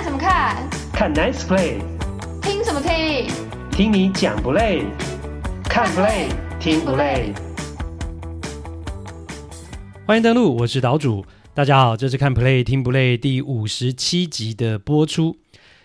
看什么看？看 Nice Play。听什么听？听你讲不累？看 Play 听不累？欢迎登录，我是岛主。大家好，这是看 Play 听不累第五十七集的播出。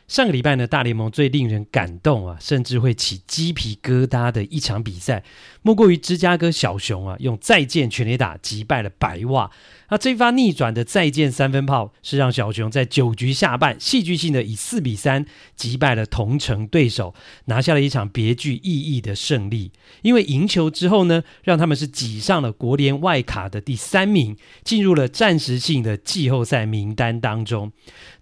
上个礼拜呢，大联盟最令人感动啊，甚至会起鸡皮疙瘩的一场比赛，莫过于芝加哥小熊啊，用再见全垒打击败了白袜。那这一发逆转的再见三分炮，是让小熊在九局下半戏剧性的以四比三击败了同城对手，拿下了一场别具意义的胜利。因为赢球之后呢，让他们是挤上了国联外卡的第三名，进入了暂时性的季后赛名单当中。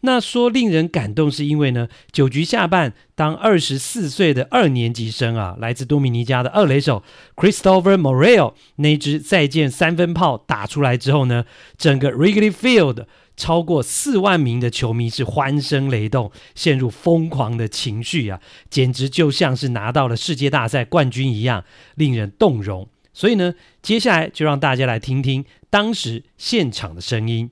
那说令人感动，是因为呢，九局下半，当二十四岁的二年级生啊，来自多米尼加的二垒手 Christopher Morel 那支再见三分炮打出来之后呢，整个 Wrigley Field 超过四万名的球迷是欢声雷动，陷入疯狂的情绪啊，简直就像是拿到了世界大赛冠军一样，令人动容。所以呢，接下来就让大家来听听当时现场的声音。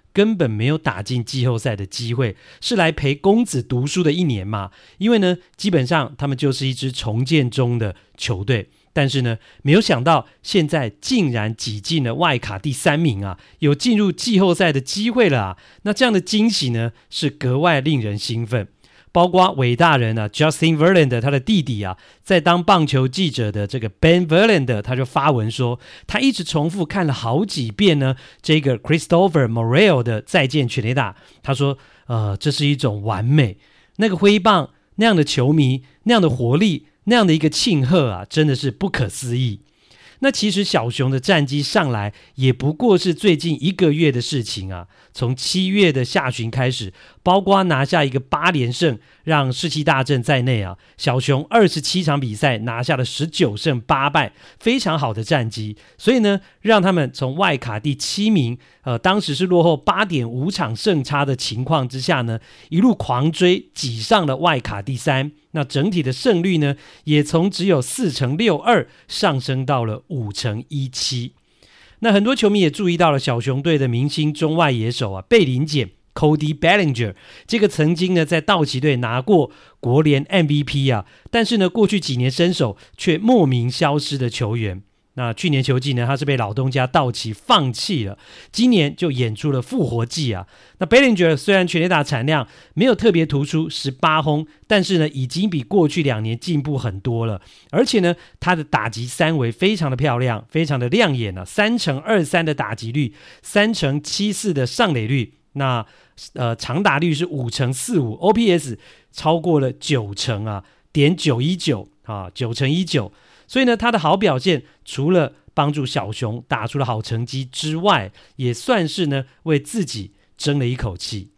根本没有打进季后赛的机会，是来陪公子读书的一年嘛？因为呢，基本上他们就是一支重建中的球队。但是呢，没有想到现在竟然挤进了外卡第三名啊，有进入季后赛的机会了啊！那这样的惊喜呢，是格外令人兴奋。包括伟大人啊，Justin Verlander 他的弟弟啊，在当棒球记者的这个 Ben Verlander 他就发文说，他一直重复看了好几遍呢，这个 Christopher Morel 的再见全垒打。他说，呃，这是一种完美，那个挥棒那样的球迷那样的活力。那样的一个庆贺啊，真的是不可思议。那其实小熊的战绩上来也不过是最近一个月的事情啊。从七月的下旬开始，包括拿下一个八连胜，让士气大振在内啊，小熊二十七场比赛拿下了十九胜八败，非常好的战绩。所以呢，让他们从外卡第七名，呃，当时是落后八点五场胜差的情况之下呢，一路狂追，挤上了外卡第三。那整体的胜率呢，也从只有四成六二上升到了五成一七。那很多球迷也注意到了小熊队的明星中外野手啊，贝林简 Cody Bellinger 这个曾经呢在道奇队拿过国联 MVP 啊，但是呢过去几年身手却莫名消失的球员。那去年球季呢，他是被老东家道奇放弃了，今年就演出了复活季啊。那 Bellinger 虽然全垒打产量没有特别突出，十八轰，但是呢，已经比过去两年进步很多了。而且呢，他的打击三围非常的漂亮，非常的亮眼啊，三成二三的打击率，三成七四的上垒率，那呃长打率是五成四五，OPS 超过了九成啊，点九一九啊，九成一九。所以呢，他的好表现除了帮助小熊打出了好成绩之外，也算是呢为自己争了一口气。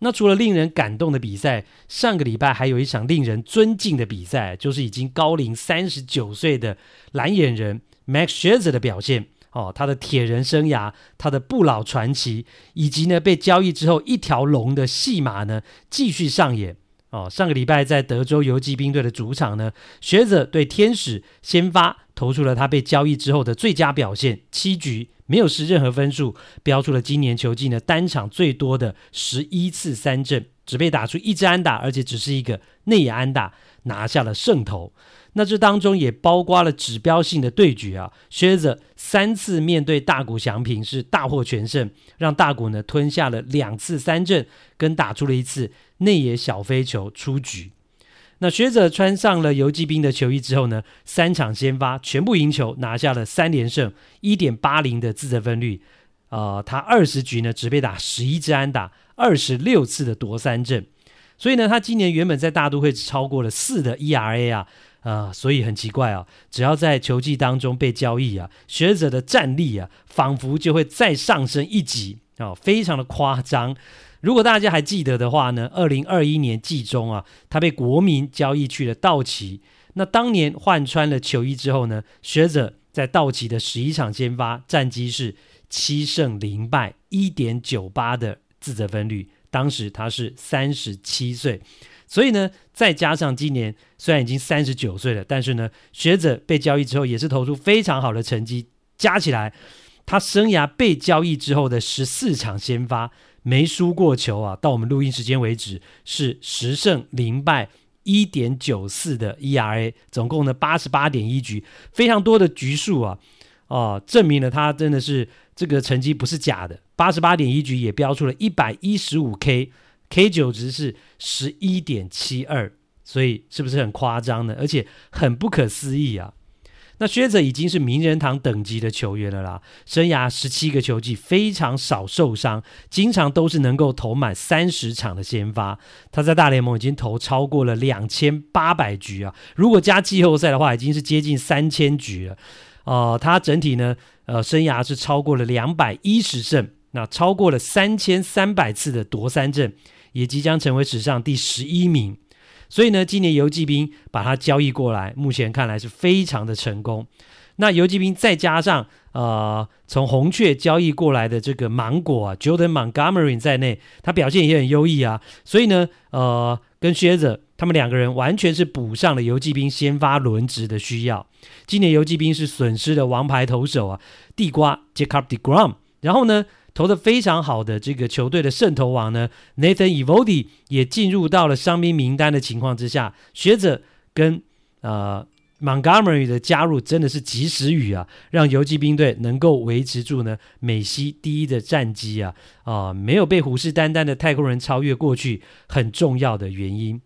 那除了令人感动的比赛，上个礼拜还有一场令人尊敬的比赛，就是已经高龄三十九岁的蓝眼人 Max Scherzer 的表现。哦，他的铁人生涯，他的不老传奇，以及呢被交易之后一条龙的戏码呢继续上演。哦，上个礼拜在德州游骑兵队的主场呢，学者对天使先发投出了他被交易之后的最佳表现，七局没有失任何分数，标出了今年球季呢单场最多的十一次三振，只被打出一支安打，而且只是一个内野安打，拿下了胜投。那这当中也包括了指标性的对决啊，薛泽三次面对大谷翔平是大获全胜，让大谷呢吞下了两次三振，跟打出了一次内野小飞球出局。那学者穿上了游骑兵的球衣之后呢，三场先发全部赢球，拿下了三连胜，一点八零的自责分率。呃，他二十局呢只被打十一支安打，二十六次的夺三振。所以呢，他今年原本在大都会只超过了四的 ERA 啊。啊、所以很奇怪啊，只要在球季当中被交易啊，学者的战力啊，仿佛就会再上升一级啊、非常的夸张。如果大家还记得的话呢，二零二一年季中啊，他被国民交易去了道奇。那当年换穿了球衣之后呢，学者在道奇的十一场先发战绩是七胜零败，一点九八的自责分率。当时他是三十七岁。所以呢，再加上今年虽然已经三十九岁了，但是呢，学者被交易之后也是投出非常好的成绩，加起来他生涯被交易之后的十四场先发没输过球啊，到我们录音时间为止是十胜零败，一点九四的 ERA，总共呢八十八点一局，非常多的局数啊，哦、证明了他真的是这个成绩不是假的，八十八点一局也标出了一百一十五 K。K 九值是十一点七二，所以是不是很夸张呢？而且很不可思议啊！那薛泽已经是名人堂等级的球员了啦，生涯十七个球季非常少受伤，经常都是能够投满三十场的先发。他在大联盟已经投超过了两千八百局啊，如果加季后赛的话，已经是接近三千局了。呃，他整体呢，呃，生涯是超过了两百一十胜，那超过了三千三百次的夺三振。也即将成为史上第十一名，所以呢，今年游骑兵把他交易过来，目前看来是非常的成功。那游骑兵再加上呃，从红雀交易过来的这个芒果啊，Jordan Montgomery 在内，他表现也很优异啊。所以呢，呃，跟靴子他们两个人完全是补上了游骑兵先发轮值的需要。今年游骑兵是损失了王牌投手啊，地瓜 Jacob deGrom，然后呢，投得非常好的这个球队的胜投王呢，Nathan Eovaldi 也进入到了伤兵名单的情况之下，学者跟呃 Montgomery 的加入真的是及时雨啊，让游骑兵队能够维持住呢美西第一的战绩啊啊、没有被虎视眈眈的太空人超越过去很重要的原因。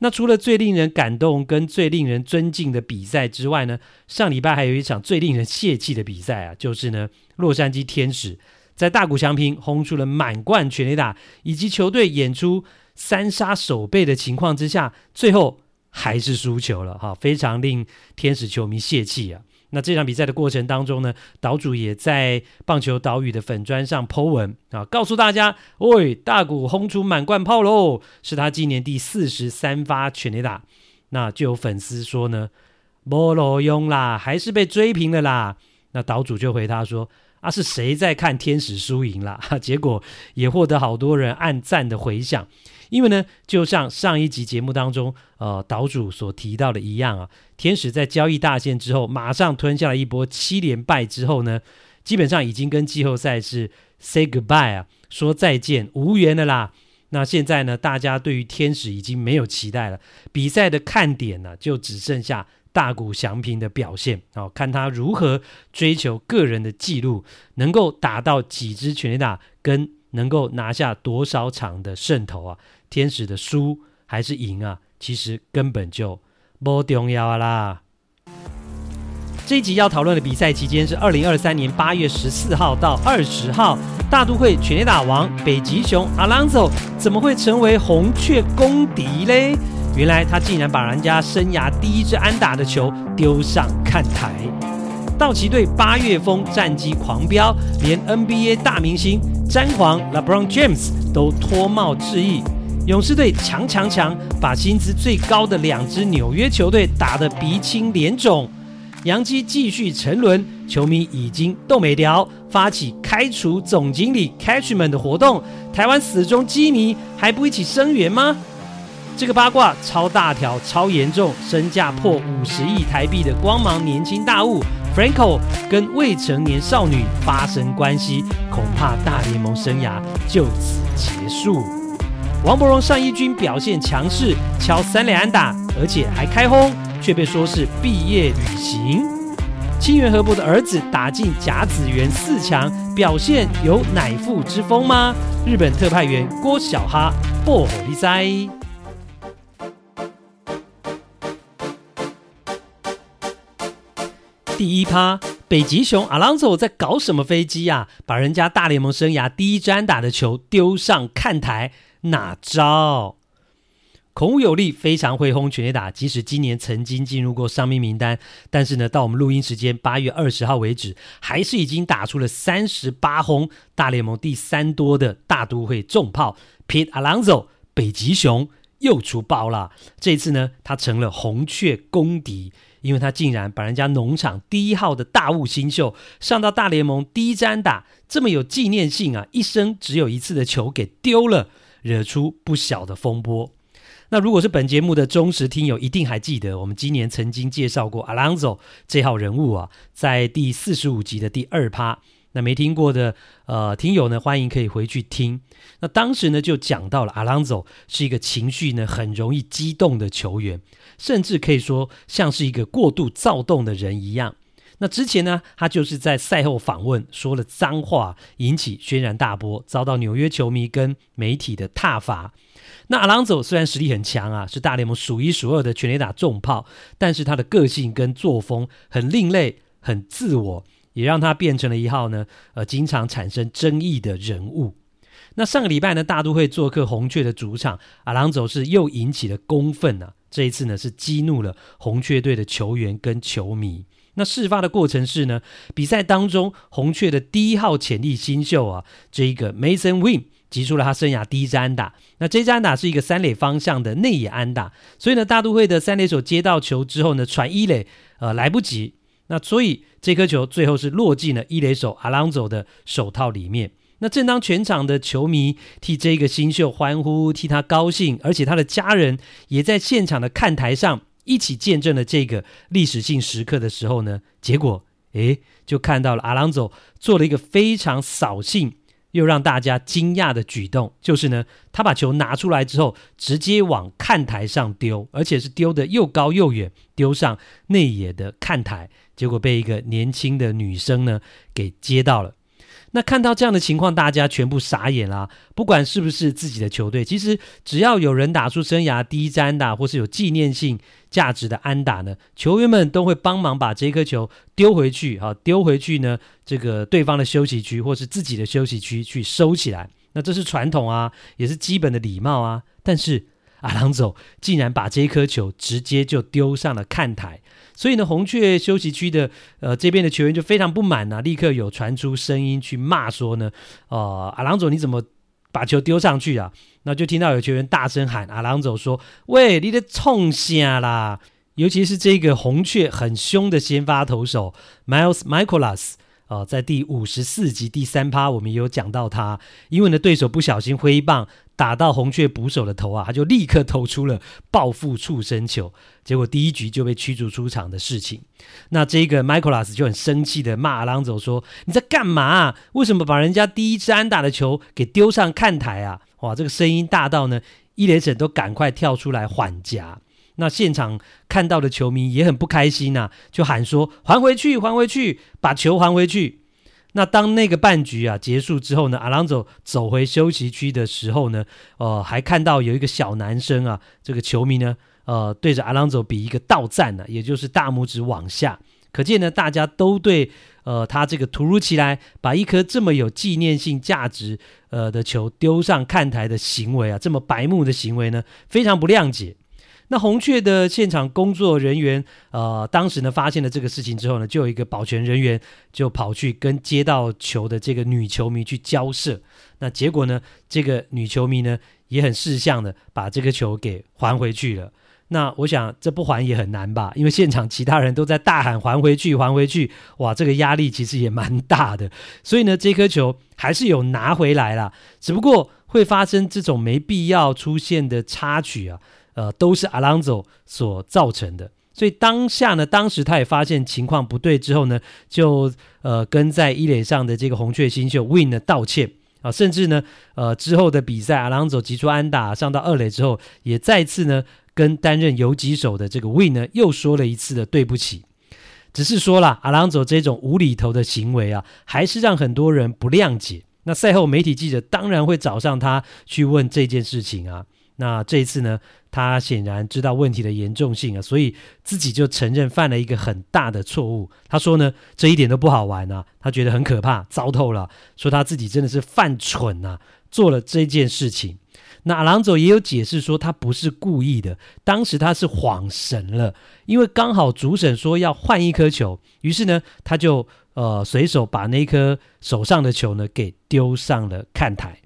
那除了最令人感动跟最令人尊敬的比赛之外呢，上礼拜还有一场最令人泄气的比赛啊，就是呢洛杉矶天使。在大谷翔平轰出了满贯全垒打，以及球队演出三杀守备的情况之下，最后还是输球了哈，非常令天使球迷泄气啊。那这场比赛的过程当中呢，岛主也在棒球岛屿的粉砖上 po 文啊，告诉大家：喂，大谷轰出满贯炮喽，是他今年第四十三发全垒打。那就有粉丝说呢，没路用啦，还是被追平了啦。那岛主就回他说。啊，是谁在看天使输赢啦？结果也获得好多人按赞的回响。因为呢，就像上一集节目当中，呃，岛主所提到的一样啊，天使在交易大限之后，马上吞下了一波七连败之后呢，基本上已经跟季后赛是 say goodbye 啊，说再见，无缘了啦。那现在呢，大家对于天使已经没有期待了，比赛的看点呢，就只剩下。大谷翔平的表现，哦，看他如何追求个人的记录，能够打到几支全垒打，跟能够拿下多少场的胜投啊？天使的输还是赢啊？其实根本就不重要啦。这一集要讨论的比赛期间是二零二三年八月十四号到二十号，大都会全垒打王北极熊 Alonso 怎么会成为红雀公敌嘞？原来他竟然把人家生涯第一支安打的球丢上看台。道奇队八月风战绩狂飙，连 NBA 大明星詹皇 LeBron James 都脱帽致意。勇士队强强强，把薪资最高的两支纽约球队打得鼻青脸肿。洋基继续沉沦，球迷已经斗没掉，发起开除总经理 Catchman 的活动。台湾死忠基迷还不一起声援吗？这个八卦超大条、超严重，身价破五十亿台币的光芒年轻大物 Franco 跟未成年少女发生关系，恐怕大联盟生涯就此结束。王柏荣上一军表现强势，敲三垒安打，而且还开轰，却被说是毕业旅行。清源禾博的儿子打进甲子园四强，表现有乃父之风吗？日本特派员郭小哈薄荷利塞。第一趴，北极熊阿朗索在搞什么飞机啊？把人家大联盟生涯第一支安打的球丢上看台，哪招孔武有力，非常会轰全垒打。即使今年曾经进入过伤兵名单，但是呢，到我们录音时间八月二十号为止，还是已经打出了三十八轰，大联盟第三多的大都会重炮 Pete Alonso 北极熊又出包了。这次呢，他成了红雀公敌，因为他竟然把人家农场第一号的大物新秀上到大联盟第一支安打，这么有纪念性啊，一生只有一次的球给丢了，惹出不小的风波。那如果是本节目的忠实听友，一定还记得我们今年曾经介绍过 Alonso 这号人物啊，在第四十五集的第二趴。那没听过的呃听友呢，欢迎可以回去听。那当时呢就讲到了 Alonso 是一个情绪呢很容易激动的球员，甚至可以说像是一个过度躁动的人一样。那之前呢，他就是在赛后访问说了脏话，引起轩然大波，遭到纽约球迷跟媒体的挞伐。那阿朗佐虽然实力很强啊，是大联盟数一数二的全垒打重炮，但是他的个性跟作风很另类、很自我，也让他变成了一号呢，呃，经常产生争议的人物。那上个礼拜呢，大都会做客红雀的主场，阿朗佐是又引起了公愤啊，这一次呢是激怒了红雀队的球员跟球迷。那事发的过程是呢，比赛当中红雀的第一号潜力新秀啊，这一个 Mason Win。击出了他生涯第一支安打，那这支安打是一个三垒方向的内野安打，所以呢，大都会的三垒手接到球之后呢，传一垒，呃，来不及，那所以这颗球最后是落进了一垒手 Alonzo 的手套里面。那正当全场的球迷替这个新秀欢呼，替他高兴，而且他的家人也在现场的看台上一起见证了这个历史性时刻的时候呢，结果，诶，就看到了阿朗佐做了一个非常扫兴。又让大家惊讶的举动，就是呢，他把球拿出来之后，直接往看台上丢，而且是丢得又高又远，丢上内野的看台，结果被一个年轻的女生呢给接到了。那看到这样的情况，大家全部傻眼啦！不管是不是自己的球队，其实只要有人打出生涯第一支安打，或是有纪念性价值的安打呢，球员们都会帮忙把这颗球丢回去，哈，丢回去呢，这个对方的休息区或是自己的休息区去收起来。那这是传统啊，也是基本的礼貌啊。但是阿郎总竟然把这一颗球直接就丢上了看台。所以呢，红雀休息区的呃这边的球员就非常不满呐、立刻有传出声音去骂说呢，呃，阿郎总你怎么把球丢上去啊？那就听到有球员大声喊阿郎总说：“喂，你在冲啥啦？”尤其是这个红雀很凶的先发投手 Miles Michaelas。呃，在第五十四集第三趴，我们也有讲到他，因为呢，对手不小心挥棒打到红雀捕手的头啊，他就立刻投出了报复触身球，结果第一局就被驱逐出场的事情。那这个 Michaelas 就很生气的骂阿朗佐说：“你在干嘛？为什么把人家第一支安打的球给丢上看台啊？”哇，这个声音大到呢，一垒审都赶快跳出来缓颊。那现场看到的球迷也很不开心呐、就喊说：“还回去，还回去，把球还回去。”那当那个半局啊结束之后呢，阿朗佐走回休息区的时候呢，呃，还看到有一个小男生啊，这个球迷呢，呃，对着阿朗佐比一个倒赞呢、也就是大拇指往下，可见呢，大家都对呃他这个突如其来把一颗这么有纪念性价值呃的球丢上看台的行为啊，这么白目的行为呢，非常不谅解。那红雀的现场工作人员，呃，当时呢发现了这个事情之后呢，就有一个保全人员就跑去跟接到球的这个女球迷去交涉。那结果呢，这个女球迷呢也很识相的把这个球给还回去了。那我想这不还也很难吧，因为现场其他人都在大喊还回去，还回去，哇，这个压力其实也蛮大的。所以呢，这颗球还是有拿回来了，只不过会发生这种没必要出现的插曲啊。呃，都是阿朗佐所造成的，所以当下呢，当时他也发现情况不对之后呢，就呃跟在一垒上的这个红雀新秀 Win 呢道歉啊，甚至呢，呃之后的比赛阿朗佐击出安打上到二垒之后，也再次呢跟担任游击手的这个 Win 呢又说了一次的对不起，只是说了阿朗佐这种无厘头的行为啊，还是让很多人不谅解。那赛后媒体记者当然会找上他去问这件事情啊。那这一次呢，他显然知道问题的严重性啊，所以自己就承认犯了一个很大的错误。他说呢，这一点都不好玩啊，他觉得很可怕，糟透了，说他自己真的是犯蠢啊，做了这件事情。那阿郎佐也有解释说，他不是故意的，当时他是恍神了，因为刚好主审说要换一颗球，于是呢，他就呃随手把那颗手上的球呢给丢上了看台。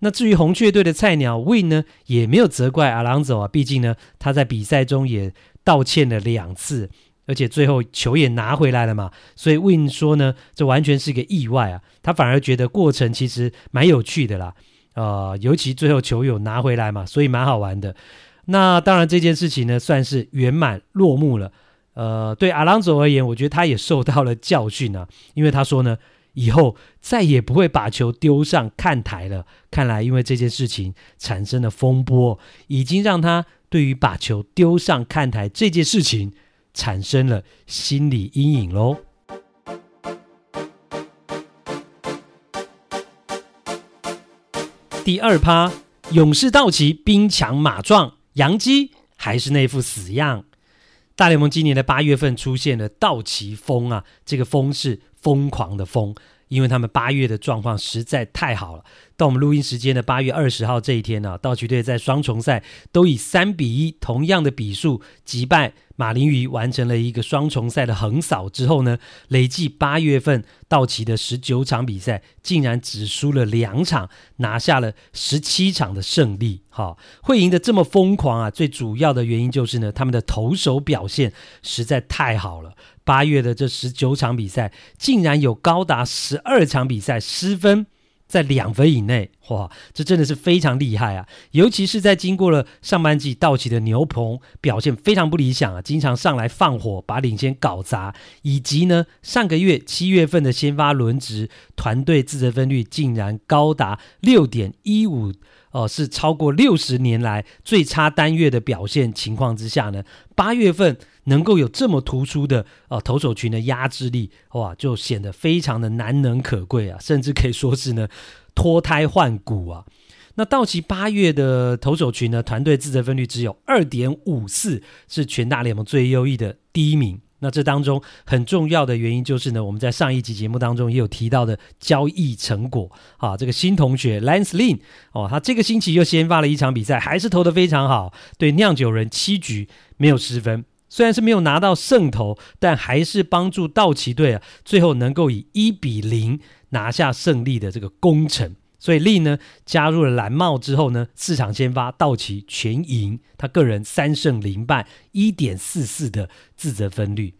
那至于红雀队的菜鸟 Win 呢，也没有责怪阿朗佐啊，毕竟呢他在比赛中也道歉了两次。而且最后球也拿回来了嘛，所以 Win 说呢，这完全是个意外啊，他反而觉得过程其实蛮有趣的啦，呃，尤其最后球有拿回来嘛，所以蛮好玩的。那当然这件事情呢，算是圆满落幕了。呃，对阿朗佐而言，我觉得他也受到了教训啊，因为他说呢，以后再也不会把球丢上看台了。看来因为这件事情产生了风波，已经让他对于把球丢上看台这件事情。产生了心理阴影喽。第二趴，勇士道奇兵强马壮，杨基还是那副死样。大联盟今年的八月份出现了道奇风啊，这个风是疯狂的疯。因为他们八月的状况实在太好了，到我们录音时间的八月二十号这一天呢、道奇队在双重赛都以三比一同样的比数击败马林鱼，完成了一个双重赛的横扫之后呢，累计八月份道奇的十九场比赛竟然只输了两场，拿下了十七场的胜利。哈，会赢得这么疯狂啊，最主要的原因就是呢，他们的投手表现实在太好了。八月的这十九场比赛，竟然有高达十二场比赛失分在两分以内，哇，这真的是非常厉害啊！尤其是在经过了上半季道奇的牛棚表现非常不理想啊，经常上来放火把领先搞砸，以及呢上个月七月份的先发轮值团队自责分率竟然高达六点一五。哦、是超过六十年来最差单月的表现情况之下呢，八月份能够有这么突出的呃投手群的压制力，哇，就显得非常的难能可贵啊，甚至可以说是呢脱胎换骨啊。那道奇八月的投手群呢，团队自责分率只有二点五四，是全大联盟最优异的第一名。那这当中很重要的原因就是呢，我们在上一集节目当中也有提到的交易成果啊，这个新同学 Lance Lynn 哦，他这个星期又先发了一场比赛，还是投的非常好，对酿酒人七局没有失分，虽然是没有拿到胜投，但还是帮助道奇队啊，最后能够以一比零拿下胜利的这个功臣。所以利呢加入了蓝帽之后呢，四场先发道奇全赢，他个人三胜零败，一点四四的自责分率。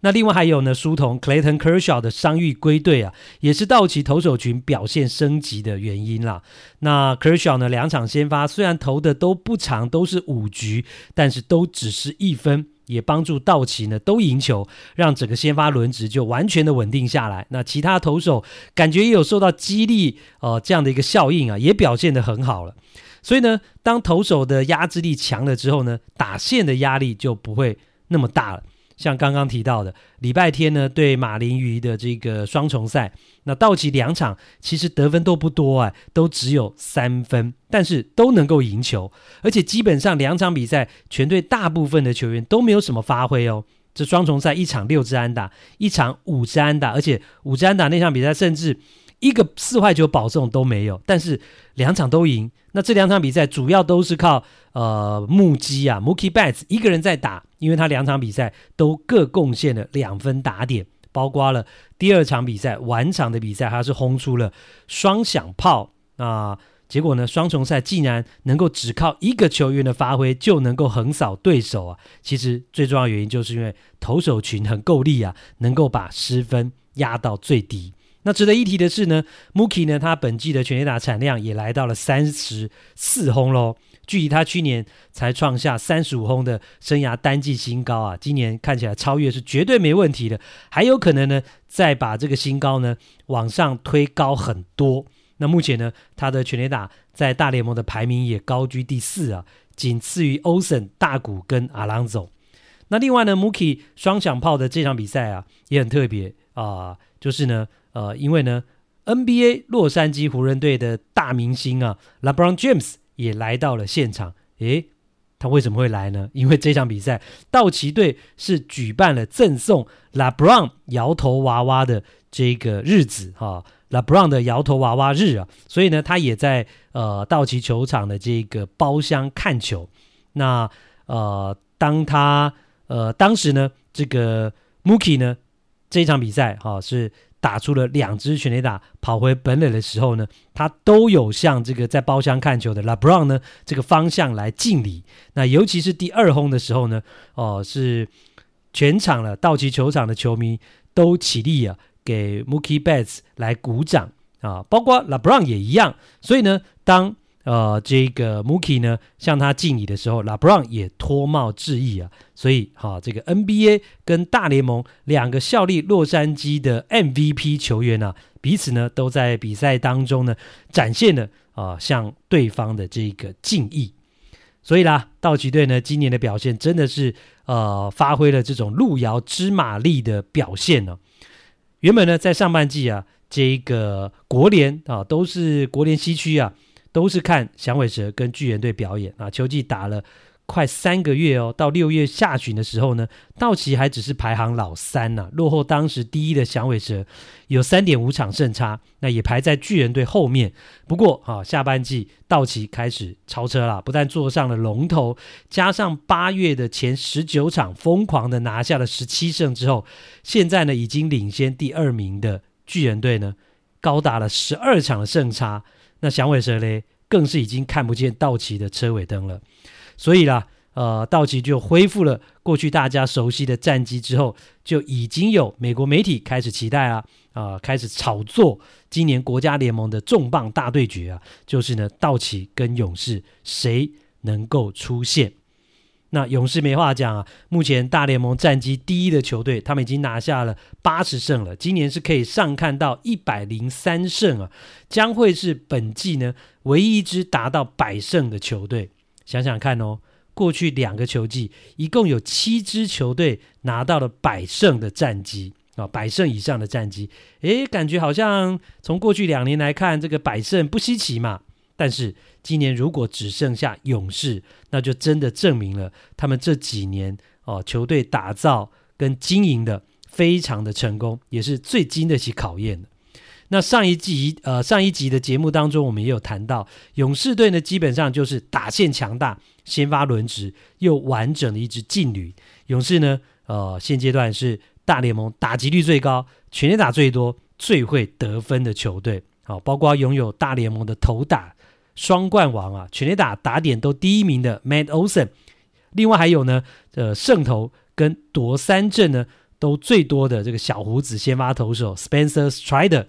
那另外还有呢，书童 Clayton Kershaw 的伤愈归队啊，也是道奇投手群表现升级的原因啦。那 Kershaw 呢两场先发虽然投的都不长，都是五局，但是都只是一分。也帮助道奇呢都赢球，让整个先发轮值就完全的稳定下来。那其他投手感觉也有受到激励，呃，这样的一个效应啊，也表现得很好了。所以呢，当投手的压制力强了之后呢，打线的压力就不会那么大了。像刚刚提到的，礼拜天呢对马林鱼的这个双重赛，那道奇两场其实得分都不多啊，都只有三分，但是都能够赢球，而且基本上两场比赛全队大部分的球员都没有什么发挥哦。这双重赛一场六支安打，一场五支安打，而且五支安打那场比赛甚至。一个四坏球保送都没有，但是两场都赢。那这两场比赛主要都是靠呃木基啊，Mookie Betts 一个人在打，因为他两场比赛都各贡献了两分打点，包括了第二场比赛晚场的比赛，他是轰出了双响炮。啊结果呢，双重赛竟然能够只靠一个球员的发挥就能够横扫对手啊！其实最重要原因就是因为投手群很够力啊，能够把失分压到最低。那值得一提的是呢，Mookie 呢，他本季的全垒打产量也来到了三十四轰喽，距离他去年才创下三十五轰的生涯单季新高啊，今年看起来超越是绝对没问题的，还有可能呢再把这个新高呢往上推高很多。那目前呢，他的全垒打在大联盟的排名也高居第四啊，仅次于 Olson、大谷跟 Alonso。那另外呢，Mookie 双响炮的这场比赛啊也很特别啊、就是呢。呃，因为呢，NBA 洛杉矶湖人队的大明星啊，LeBron James 也来到了现场。诶，他为什么会来呢？因为这场比赛道奇队是举办了赠送 LeBron 摇头娃娃的这个日子哈，LeBron 的摇头娃娃日啊，所以呢，他也在呃道奇球场的这个包厢看球。那呃，当他呃当时呢，这个 Mookie 呢，这场比赛哈是。打出了两支全垒打，跑回本垒的时候呢，他都有向这个在包厢看球的拉布朗呢这个方向来敬礼。那尤其是第二轰的时候呢，哦，是全场了道奇球场的球迷都起立啊，给 Mookie Betts 来鼓掌啊，包括拉布朗也一样。所以呢，当呃，这个 Mookie 呢向他敬礼的时候，LeBron 也脱帽致意啊。所以，哈、这个 NBA 跟大联盟两个效力洛杉矶的 MVP 球员呢、啊，彼此呢都在比赛当中呢展现了啊、向对方的这个敬意。所以啦，道奇队呢今年的表现真的是呃发挥了这种路遥知马力的表现呢、原本呢在上半季啊，这个国联啊都是国联西区啊。都是看响尾蛇跟巨人队表演啊！球季打了快三个月哦，到六月下旬的时候呢，道奇还只是排行老三呢、落后当时第一的响尾蛇有三点五场胜差，那也排在巨人队后面。不过啊，下半季道奇开始超车了，不但坐上了龙头，加上八月的前十九场疯狂的拿下了十七胜之后，现在呢已经领先第二名的巨人队呢，高达了十二场的胜差。那响尾蛇嘞，更是已经看不见道奇的车尾灯了。所以啦，呃，道奇就恢复了过去大家熟悉的战绩之后，就已经有美国媒体开始期待啊，啊、呃，开始炒作今年国家联盟的重磅大对决啊，就是呢，道奇跟勇士谁能够出现？那勇士没话讲啊，目前大联盟战绩第一的球队，他们已经拿下了八十胜了，今年是可以上看到一百零三胜啊，将会是本季呢唯一一支达到百胜的球队。想想看哦，过去两个球季一共有七支球队拿到了百胜的战绩啊，百胜以上的战绩，诶，感觉好像从过去两年来看，这个百胜不稀奇嘛。但是今年如果只剩下勇士，那就真的证明了他们这几年哦球队打造跟经营的非常的成功，也是最经得起考验的。那上一集呃上一集的节目当中，我们也有谈到，勇士队呢基本上就是打线强大，先发轮值又完整的一支劲旅。勇士呢呃现阶段是大联盟打击率最高、全垒打最多、最会得分的球队。好，包括拥有大联盟的投打。双冠王啊，全垒打打点都第一名的 Matt Olson，另外还有呢，呃，胜投跟夺三振呢都最多的这个小胡子先发投手 Spencer Strider。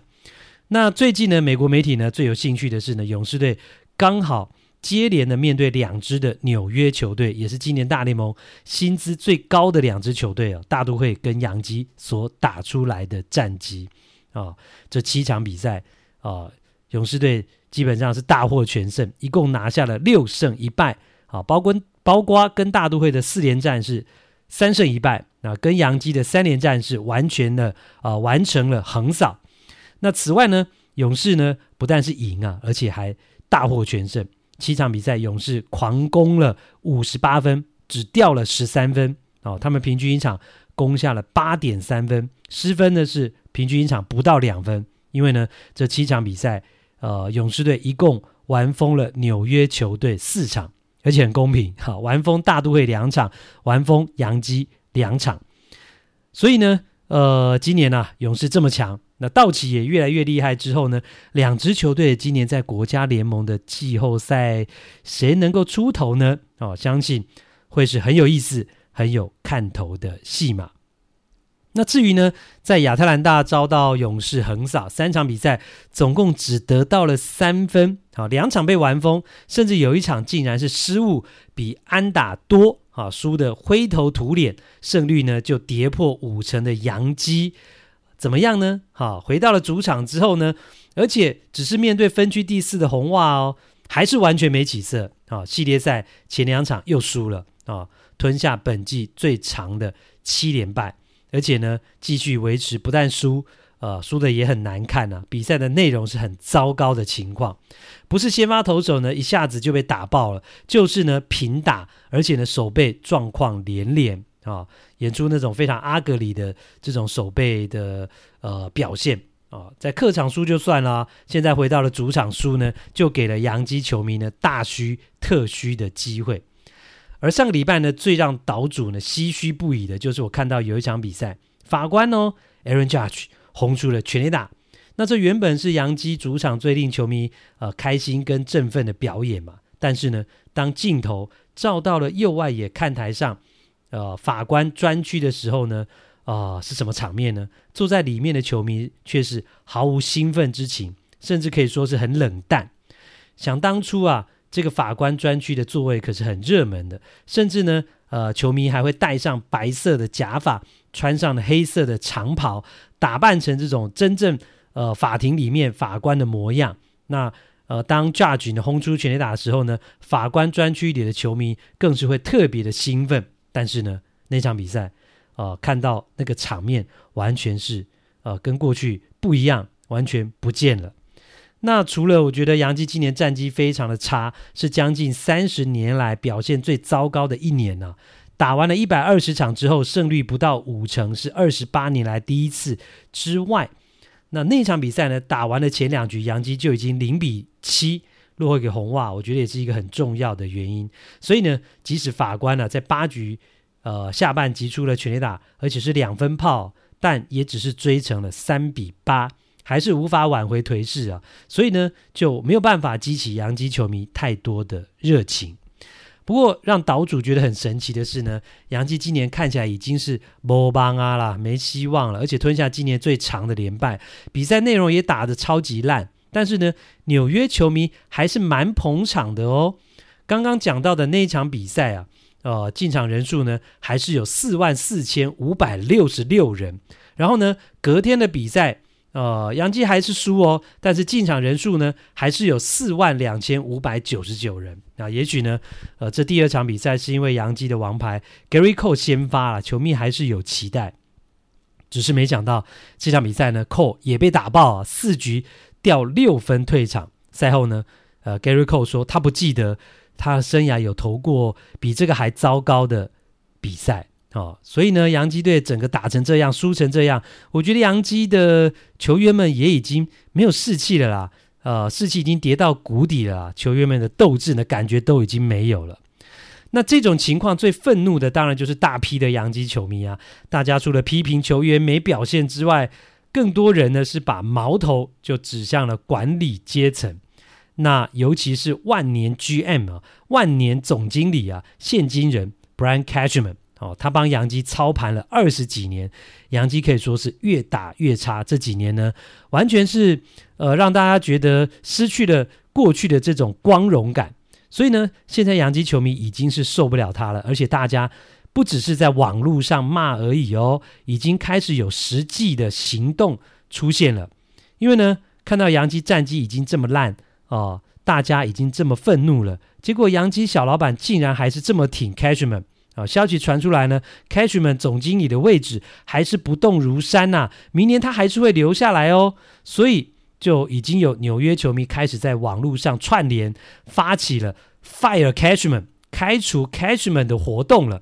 那最近呢，美国媒体呢最有兴趣的是呢，勇士队刚好接连的面对两支的纽约球队，也是今年大联盟薪资最高的两支球队啊，大都会跟洋基所打出来的战绩啊，这七场比赛啊，勇士队。基本上是大获全胜，一共拿下了六胜一败。啊，包括包括跟大都会的四连战是三胜一败，那跟洋基的三连战是完全的啊、完成了横扫。那此外呢，勇士呢不但是赢啊，而且还大获全胜。七场比赛，勇士狂攻了五十八分，只掉了十三分。哦，他们平均一场攻下了八点三分，失分呢是平均一场不到两分。因为呢，这七场比赛。呃，勇士队一共玩疯了纽约球队四场，而且很公平，哈，玩疯大都会两场，玩疯洋基两场。所以呢，呃，今年啊，勇士这么强，那道奇也越来越厉害之后呢，两支球队今年在国家联盟的季后赛，谁能够出头呢？哦，相信会是很有意思、很有看头的戏码。那至于呢，在亚特兰大遭到勇士横扫三场比赛，总共只得到了三分，好，两场被完封，甚至有一场竟然是失误比安打多，啊，输得灰头土脸，胜率呢就跌破五成的洋基，怎么样呢？好，回到了主场之后呢，而且只是面对分区第四的红袜哦，还是完全没起色，啊，系列赛前两场又输了，啊，吞下本季最长的七连败。而且呢，继续维持不但输，呃，输的也很难看啊。比赛的内容是很糟糕的情况，不是先发投手呢一下子就被打爆了，就是呢平打，而且呢手背状况连连啊、演出那种非常阿格里的这种手背的呃表现啊、在客场输就算了，现在回到了主场输呢，就给了洋基球迷呢大虚特虚的机会。而上个礼拜呢，最让岛主呢唏嘘不已的就是我看到有一场比赛，法官哦，Aaron Judge。轰出了全垒打，那这原本是洋基主场最令球迷呃开心跟振奋的表演嘛。但是呢，当镜头照到了右外野看台上，呃，法官专区的时候呢，啊、呃，是什么场面呢？坐在里面的球迷却是毫无兴奋之情，甚至可以说是很冷淡。想当初啊，这个法官专区的座位可是很热门的，甚至呢，呃，球迷还会戴上白色的假发，穿上了黑色的长袍。打扮成这种真正呃法庭里面法官的模样，那呃当 Judge 呢轰出全垒打的时候呢，法官专区里的球迷更是会特别的兴奋。但是呢，那场比赛呃看到那个场面完全是呃跟过去不一样，完全不见了。那除了我觉得杨基今年战绩非常的差，是将近三十年来表现最糟糕的一年呢、打完了一百二十场之后，胜率不到五成，是二十八年来第一次之外。那那场比赛呢，打完了前两局，杨基就已经零比七落后给红袜，我觉得也是一个很重要的原因。所以呢，即使法官呢、在八局呃下半击出了全垒打，而且是两分炮，但也只是追成了三比八，还是无法挽回颓势啊。所以呢，就没有办法激起洋基球迷太多的热情。不过，让岛主觉得很神奇的是呢，洋基今年看起来已经是波邦啊啦，没希望了，而且吞下今年最长的连败，比赛内容也打得超级烂。但是呢，纽约球迷还是蛮捧场的哦。刚刚讲到的那一场比赛啊，呃，进场人数呢还是有四万四千五百六十六人。然后呢，隔天的比赛。呃，洋基还是输哦，但是进场人数呢，还是有四万两千五百九十九人。那也许呢，呃，这第二场比赛是因为洋基的王牌 Gary Cole 先发了，球迷还是有期待。只是没想到这场比赛呢，Cole 也被打爆啊，四局掉六分退场。赛后呢，呃，Gary Cole 说他不记得他生涯有投过比这个还糟糕的比赛。哦，所以呢，洋基队整个打成这样，输成这样，我觉得洋基的球员们也已经没有士气了啦，呃，士气已经跌到谷底了啦，球员们的斗志呢，感觉都已经没有了。那这种情况最愤怒的，当然就是大批的洋基球迷啊，大家除了批评球员没表现之外，更多人呢是把矛头就指向了管理阶层，那尤其是万年 GM 啊，万年总经理啊，现金人 Brian Cashman。哦，他帮杨基操盘了二十几年，杨基可以说是越打越差。这几年呢，完全是呃让大家觉得失去了过去的这种光荣感。所以呢，现在杨基球迷已经是受不了他了，而且大家不只是在网络上骂而已哦，已经开始有实际的行动出现了。因为呢，看到杨基战绩已经这么烂哦、大家已经这么愤怒了，结果杨基小老板竟然还是这么挺 Cashman。啊，消息传出来呢，Cashman 总经理的位置还是不动如山呐、明年他还是会留下来哦，所以就已经有纽约球迷开始在网络上串联发起了 Fire Cashman 开除 Cashman 的活动了。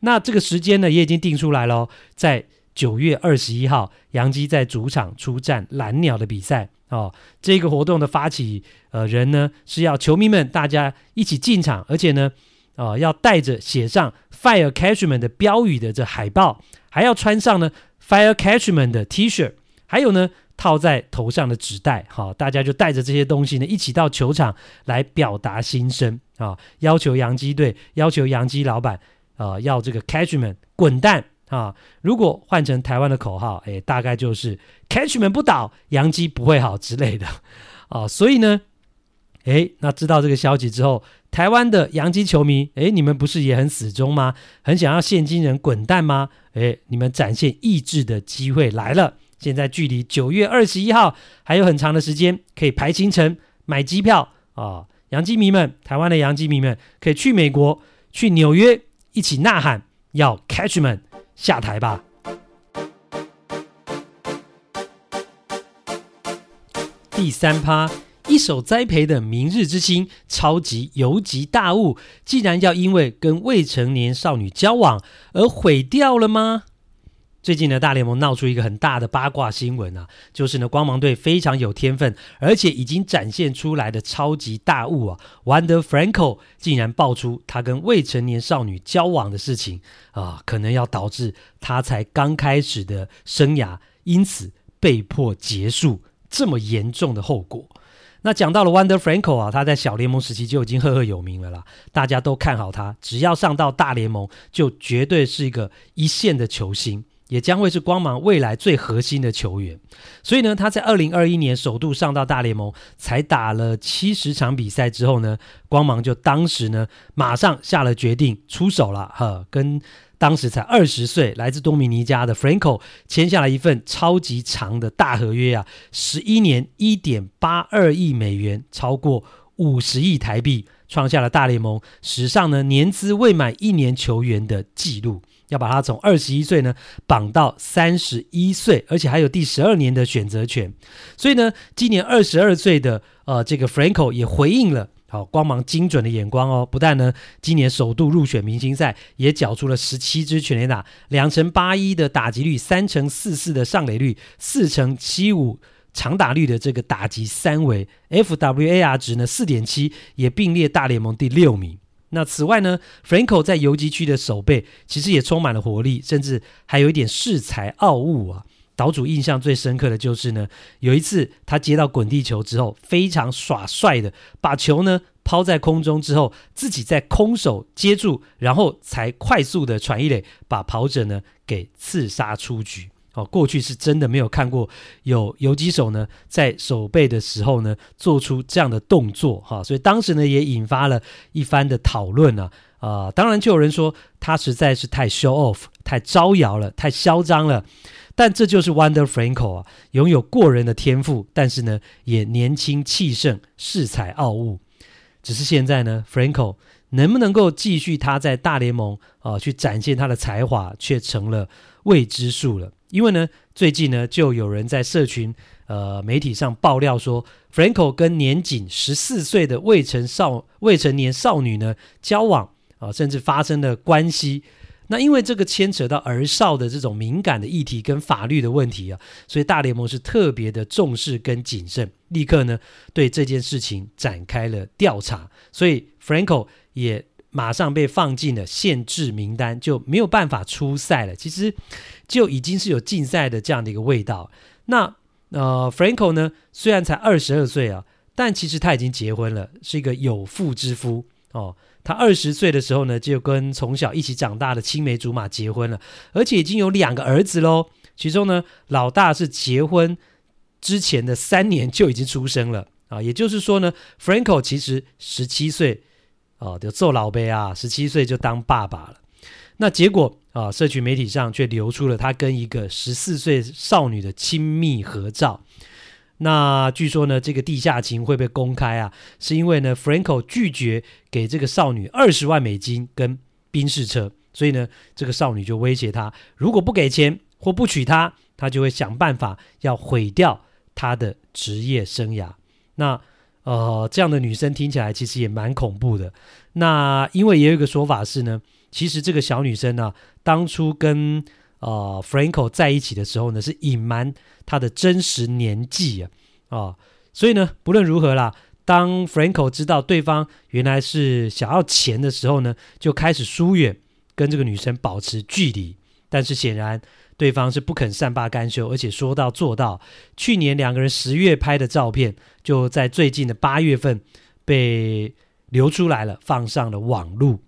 那这个时间呢，也已经定出来了、哦，在九月二十一号，洋基在主场出战蓝鸟的比赛哦。这个活动的发起呃人呢，是要球迷们大家一起进场，而且呢。啊、要带着写上 “Fire Catchment 的标语的这海报，还要穿上呢 “Fire Catchment 的 T 恤，还有呢套在头上的纸袋。好、大家就带着这些东西呢，一起到球场来表达心声啊、要求洋基队，要求洋基老板啊、呃，要这个 Catchment 滚蛋啊、如果换成台湾的口号，哎，大概就是 Catchmen 不倒，洋基不会好”之类的啊、所以呢，哎，那知道这个消息之后。台湾的洋基球迷，诶，你们不是也很死忠吗？很想要现金人滚蛋吗？诶，你们展现意志的机会来了！现在距离九月二十一号还有很长的时间，可以排行程、买机票啊、哦！洋基迷们，台湾的洋基迷们，可以去美国、去纽约，一起呐喊，要 Catchman 下台吧！第三趴，一手栽培的明日之星，超级游击大物，竟然要因为跟未成年少女交往而毁掉了吗？最近呢，大联盟闹出一个很大的八卦新闻啊，就是呢，光芒队非常有天分，而且已经展现出来的超级大物啊，Wander Franco 竟然爆出他跟未成年少女交往的事情啊，可能要导致他才刚开始的生涯因此被迫结束，这么严重的后果。那讲到了 Wonder Franco 啊，他在小联盟时期就已经赫赫有名了啦，大家都看好他，只要上到大联盟，就绝对是一个一线的球星。也将会是光芒未来最核心的球员，所以呢，他在二零二一年首度上到大联盟，才打了七十场比赛之后呢，光芒就当时呢马上下了决定出手了，哈，跟当时才二十岁来自多米尼加的 Franco 签下了一份超级长的大合约啊，十一年一点八二亿美元，超过五十亿台币，创下了大联盟史上呢年资未满一年球员的纪录。要把他从二十一岁呢绑到三十一岁，而且还有第十二年的选择权。所以呢，今年二十二岁的呃这个 Franco 也回应了好光芒精准的眼光哦。不但呢今年首度入选明星赛，也缴出了十七支全垒打，两成八一的打击率，三成四四的上垒率，四成七五长打率的这个打击三围，FWAR 值呢四点七，也并列大联盟第六名。那此外呢，Franco 在游击区的守备其实也充满了活力，甚至还有一点恃才傲物啊。岛主印象最深刻的就是呢，有一次他接到滚地球之后，非常耍帅的把球呢抛在空中之后，自己在空手接住，然后才快速的传一垒，把跑者呢给刺杀出局。哦，过去是真的没有看过有游击手呢在守备的时候呢做出这样的动作哈，所以当时呢也引发了一番的讨论啊啊，当然就有人说他实在是太 show off、太招摇了、太嚣张了，但这就是 Wonder Franco 啊，拥有过人的天赋，但是呢也年轻气盛、恃才傲物，只是现在呢 Franco 能不能够继续他在大联盟啊去展现他的才华，却成了未知数了。因为呢，最近呢，就有人在社群呃媒体上爆料说，Franco 跟年仅十四岁的未成少未成年少女呢交往啊、甚至发生了关系。那因为这个牵扯到儿少的这种敏感的议题跟法律的问题啊，所以大联盟是特别的重视跟谨慎，立刻呢对这件事情展开了调查。所以 Franco 也。马上被放进了限制名单，就没有办法出赛了。其实就已经是有禁赛的这样的一个味道。那呃，Franco 呢，虽然才二十二岁啊，但其实他已经结婚了，是一个有妇之夫哦。他二十岁的时候呢，就跟从小一起长大的青梅竹马结婚了，而且已经有两个儿子喽。其中呢，老大是结婚之前的三年就已经出生了啊，也就是说呢，Franco 其实十七岁。哦，就做老辈啊，十七岁就当爸爸了。那结果啊，社区媒体上却流出了他跟一个十四岁少女的亲密合照。那据说呢，这个地下情会被公开啊，是因为呢，Franco 拒绝给这个少女二十万美金跟宾士车，所以呢，这个少女就威胁他，如果不给钱或不娶她，他就会想办法要毁掉他的职业生涯。那。呃，这样的女生听起来其实也蛮恐怖的。那因为也有一个说法是呢，其实这个小女生呢，当初跟呃 Franco 在一起的时候呢，是隐瞒他的真实年纪啊啊、所以呢，不论如何啦，当 Franco 知道对方原来是想要钱的时候呢，就开始疏远，跟这个女生保持距离。但是显然。对方是不肯善罢甘休，而且说到做到。去年两个人十月拍的照片，就在最近的八月份被流出来了，放上了网路。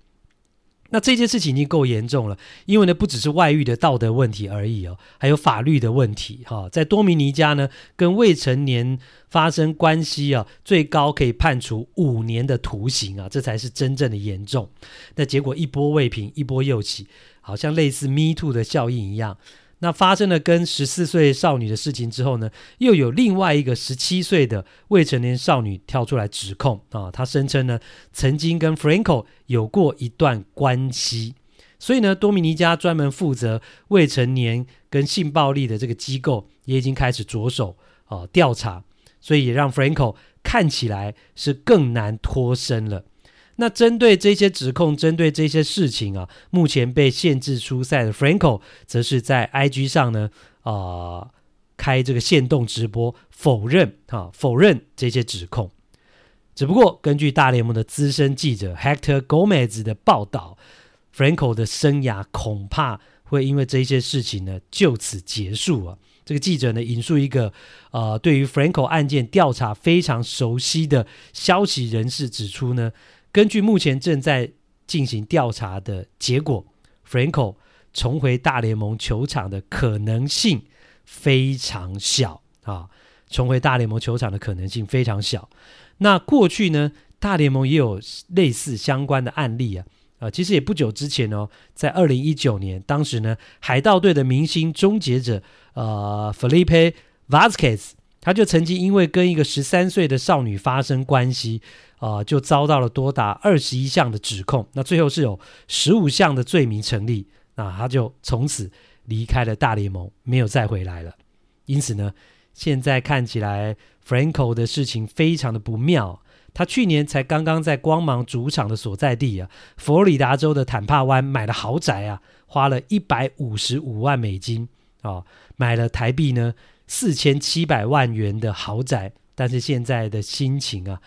那这件事情已经够严重了，因为呢，不只是外遇的道德问题而已哦，还有法律的问题哈。在多米尼加呢，跟未成年发生关系啊，最高可以判处五年的徒刑啊，这才是真正的严重。那结果一波未平，一波又起。好像类似 Me Too 的效应一样，那发生了跟十四岁少女的事情之后呢，又有另外一个十七岁的未成年少女跳出来指控啊，她声称呢曾经跟 Franco 有过一段关系，所以呢，多米尼加专门负责未成年跟性暴力的这个机构也已经开始着手啊调查，所以也让 Franco 看起来是更难脱身了。那针对这些指控，针对这些事情啊，目前被限制出赛的 Franco 则是在 IG 上呢，啊、呃，开这个限动直播否认啊，否认这些指控。只不过根据大联盟的资深记者 Hector Gomez 的报道，Franco 的生涯恐怕会因为这些事情呢就此结束啊。这个记者呢引述一个呃，对于 Franco 案件调查非常熟悉的消息人士指出呢。根据目前正在进行调查的结果，Franco 重回大联盟球场的可能性非常小啊！重回大联盟球场的可能性非常小。那过去呢，大联盟也有类似相关的案例啊，啊，其实也不久之前哦，在二零一九年，当时呢，海盗队的明星终结者呃，Felipe Vasquez，他就曾经因为跟一个十三岁的少女发生关系。啊、就遭到了多达二十一项的指控，那最后是有十五项的罪名成立，那他就从此离开了大联盟，没有再回来了。因此呢，现在看起来 Franco 的事情非常的不妙。他去年才刚刚在光芒主场的所在地啊，佛罗里达州的坦帕湾买了豪宅啊，花了一百五十五万美金啊、哦，买了台币呢四千七百万元的豪宅，但是现在的心情啊。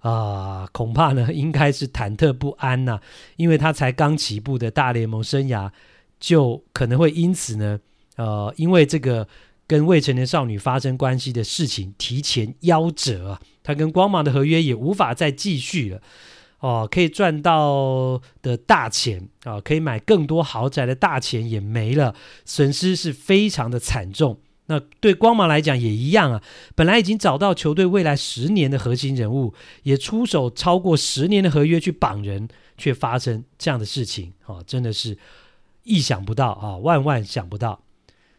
啊，恐怕呢，应该是忐忑不安呐、因为他才刚起步的大联盟生涯，就可能会因此呢，呃，因为这个跟未成年少女发生关系的事情提前夭折啊，他跟光芒的合约也无法再继续了，哦，可以赚到的大钱啊，可以买更多豪宅的大钱也没了，损失是非常的惨重。那对光芒来讲也一样啊，本来已经找到球队未来十年的核心人物，也出手超过十年的合约去绑人，却发生这样的事情，啊，真的是意想不到啊，万万想不到。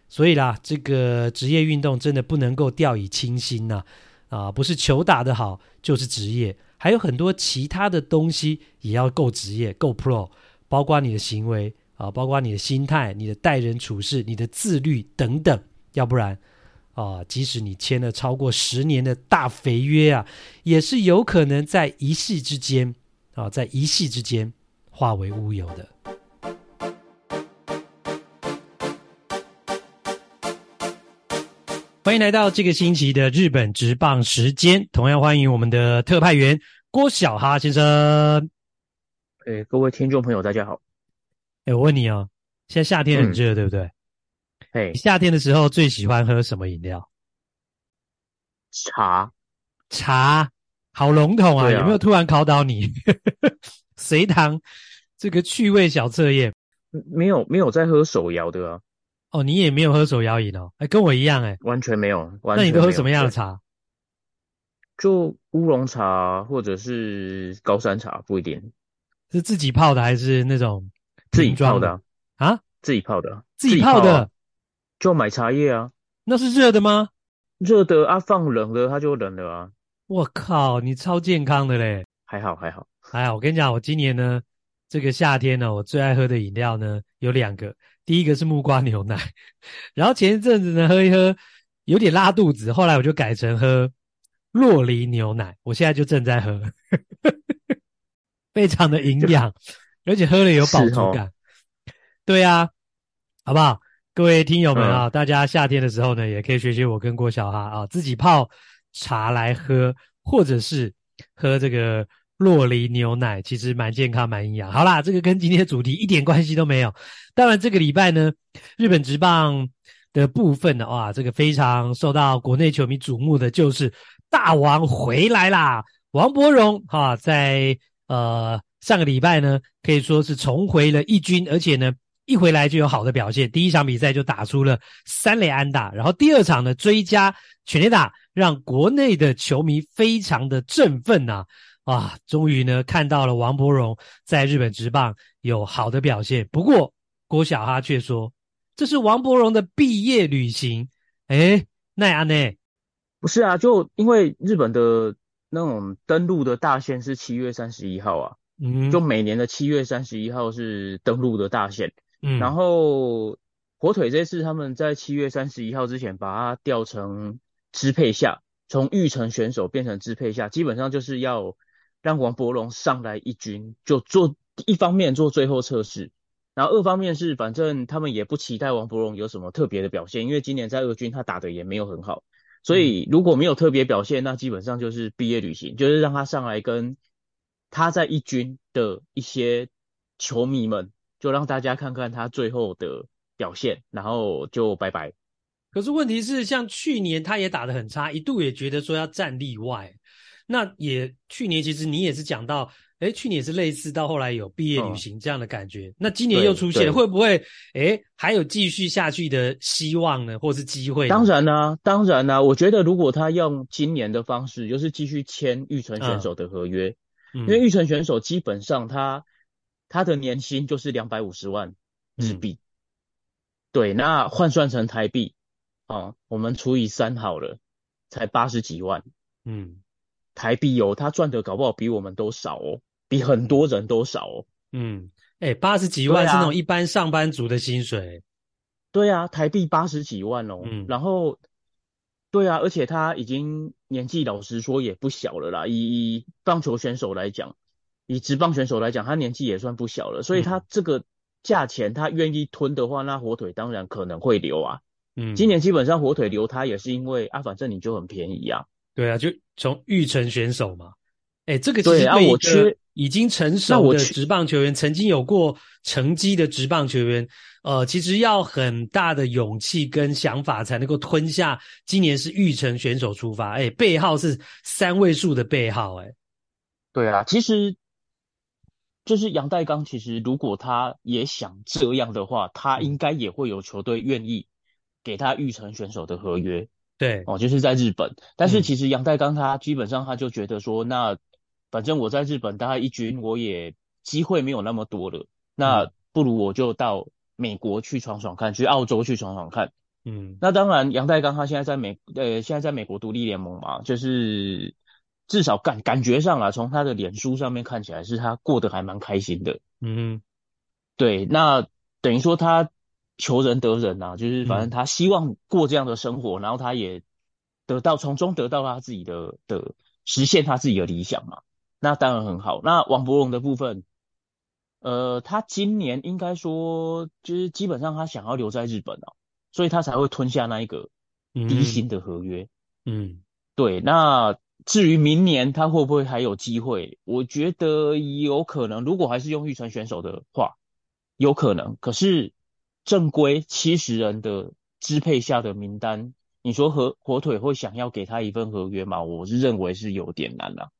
所以啦，这个职业运动真的不能够掉以轻心呐，啊，不是球打得好就是职业，还有很多其他的东西也要够职业、够 pro，包括你的行为啊，包括你的心态、你的待人处事、你的自律等等。要不然，啊、呃，即使你签了超过十年的大肥约啊，也是有可能在一夕之间，啊、呃，在一夕之间化为乌有的。欢迎来到这个星期的日本直棒时间，同样欢迎我们的特派员郭小哈先生。哎，各位听众朋友，大家好。哎，我问你哦，现在夏天很热，嗯、对不对？嘿，夏天的时候最喜欢喝什么饮料？茶，茶，好笼统啊！啊有没有突然考倒你？随堂这个趣味小测验，没有，没有在喝手摇的啊。哦，你也没有喝手摇饮哦？哎，跟我一样哎，完全没有。完全没有。那你都喝什么样的茶？就乌龙茶或者是高山茶，不一定。是自己泡的还是那种自己泡的啊？自己泡的，自己泡的。就买茶叶啊，那是热的吗？热的啊，放冷了它就冷了啊。我靠，你超健康的嘞！还好还好还好。我跟你讲，我今年呢，这个夏天呢，我最爱喝的饮料呢有两个，第一个是木瓜牛奶，然后前一阵子呢喝一喝有点拉肚子，后来我就改成喝洛梨牛奶，我现在就正在喝，非常的营养，而且喝了有饱足感。哦、对啊，好不好？各位听友们啊，嗯、大家夏天的时候呢，也可以学学我跟郭小哈啊，自己泡茶来喝，或者是喝这个洛梨牛奶，其实蛮健康、蛮营养。好啦，这个跟今天的主题一点关系都没有。当然，这个礼拜呢，日本职棒的部分呢，哇，这个非常受到国内球迷瞩目的，就是大王回来啦！王柏荣哈、啊，在呃上个礼拜呢，可以说是重回了一军，而且呢。一回来就有好的表现，第一场比赛就打出了三垒安打，然后第二场呢追加全垒打，让国内的球迷非常的振奋呐！啊，终于呢看到了王柏荣在日本职棒有好的表现。不过郭小哈却说，这是王柏荣的毕业旅行。哎，那样呢？不是啊，就因为日本的那种登陆的大限是七月三十一号啊，嗯，就每年的七月三十一号是登陆的大限。嗯，然后火腿这次他们在七月三十一号之前把它调成支配下，从育成选手变成支配下，基本上就是要让王伯龙上来一军就做一方面做最后测试，然后二方面是反正他们也不期待王伯龙有什么特别的表现，因为今年在二军他打的也没有很好，所以如果没有特别表现，那基本上就是毕业旅行，就是让他上来跟他在一军的一些球迷们，就让大家看看他最后的表现，然后就拜拜。可是问题是，像去年他也打得很差，一度也觉得说要站例外。那也去年其实你也是讲到，哎，去年也是类似，到后来有毕业旅行这样的感觉。嗯、那今年又出现，会不会哎还有继续下去的希望呢，或是机会？当然啦、啊，当然啦、啊。我觉得如果他用今年的方式，就是继续签玉成选手的合约，嗯、因为玉成选手基本上他他的年薪就是两百五十万日币，嗯、对，那换算成台币。哦，我们除以三好了，才八十几万，嗯，台币哦，他赚的搞不好比我们都少哦，比很多人都少哦，嗯，哎、欸，八十几万是那种一般上班族的薪水，对啊，台币八十几万哦，嗯，然后，对啊，而且他已经年纪老实说也不小了啦，以以棒球选手来讲，以职棒选手来讲，他年纪也算不小了，所以他这个价钱他愿意吞的话，那火腿当然可能会留啊。嗯，今年基本上火腿留他也是因为啊，反正你就很便宜啊。对啊，就从玉成选手嘛。哎，这个其实对一个已经成熟的职棒球员，曾经有过成绩的职棒球员，呃，其实要很大的勇气跟想法才能够吞下。今年是玉成选手出发，哎，背号是三位数的背号，哎。对啊，其实就是杨代刚，其实如果他也想这样的话，他应该也会有球队愿意。给他育成选手的合约，对哦，就是在日本。但是其实杨代刚他基本上他就觉得说，嗯、那反正我在日本大概一军我也机会没有那么多了，那不如我就到美国去闯闯看，去澳洲去闯闯看。嗯，那当然杨代刚他现在在美呃现在在美国独立联盟嘛，就是至少感感觉上啊，从他的脸书上面看起来是他过得还蛮开心的。嗯，对，那等于说他。求人得人呐、啊，就是反正他希望过这样的生活，嗯、然后他也得到从中得到他自己的的实现他自己的理想嘛，那当然很好。那王柏融的部分，呃，他今年应该说就是基本上他想要留在日本啊，所以他才会吞下那一个低薪的合约。嗯，嗯对。那至于明年他会不会还有机会？我觉得有可能，如果还是用育成选手的话，有可能。可是。正规七十人的支配下的名单，你说和火腿会想要给他一份合约吗？我是认为是有点难了、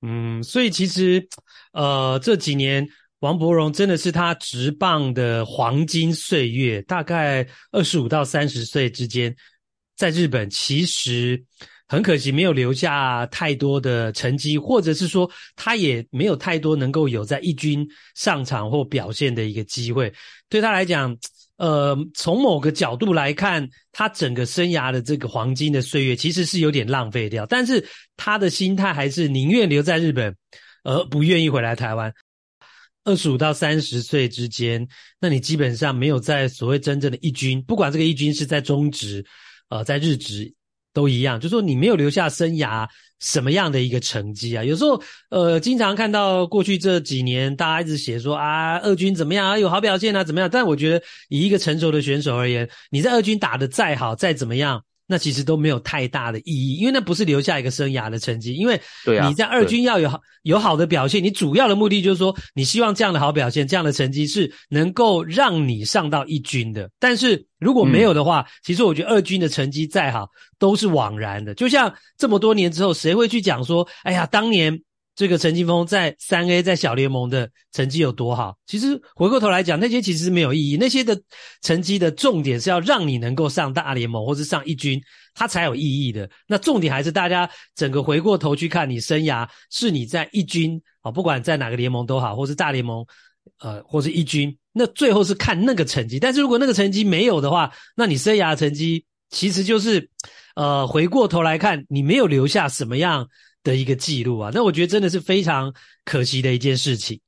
嗯，所以其实，呃，这几年王柏荣真的是他职棒的黄金岁月，大概二十五到三十岁之间，在日本其实很可惜没有留下太多的成绩，或者是说他也没有太多能够有在一军上场或表现的一个机会，对他来讲。呃，从某个角度来看，他整个生涯的这个黄金的岁月其实是有点浪费掉。但是他的心态还是宁愿留在日本，而不愿意回来台湾。二十五到三十岁之间，那你基本上没有在所谓真正的一军，不管这个一军是在中职，呃，在日职都一样，就说你没有留下生涯。什么样的一个成绩啊？有时候，呃，经常看到过去这几年，大家一直写说啊，二军怎么样啊，有好表现啊，怎么样？但我觉得，以一个成熟的选手而言，你在二军打得再好，再怎么样。那其实都没有太大的意义，因为那不是留下一个生涯的成绩。因为你在二军要有好有好的表现，你主要的目的就是说，你希望这样的好表现、这样的成绩是能够让你上到一军的。但是如果没有的话，嗯、其实我觉得二军的成绩再好都是枉然的。就像这么多年之后，谁会去讲说，哎呀，当年。这个陈金峰在三 A 在小联盟的成绩有多好？其实回过头来讲，那些其实是没有意义。那些的成绩的重点是要让你能够上大联盟或是上一军，它才有意义的。那重点还是大家整个回过头去看你生涯，是你在一军啊，不管在哪个联盟都好，或是大联盟，呃，或是一军，那最后是看那个成绩。但是如果那个成绩没有的话，那你生涯的成绩其实就是，呃，回过头来看，你没有留下什么样。的一个记录啊，那我觉得真的是非常可惜的一件事情。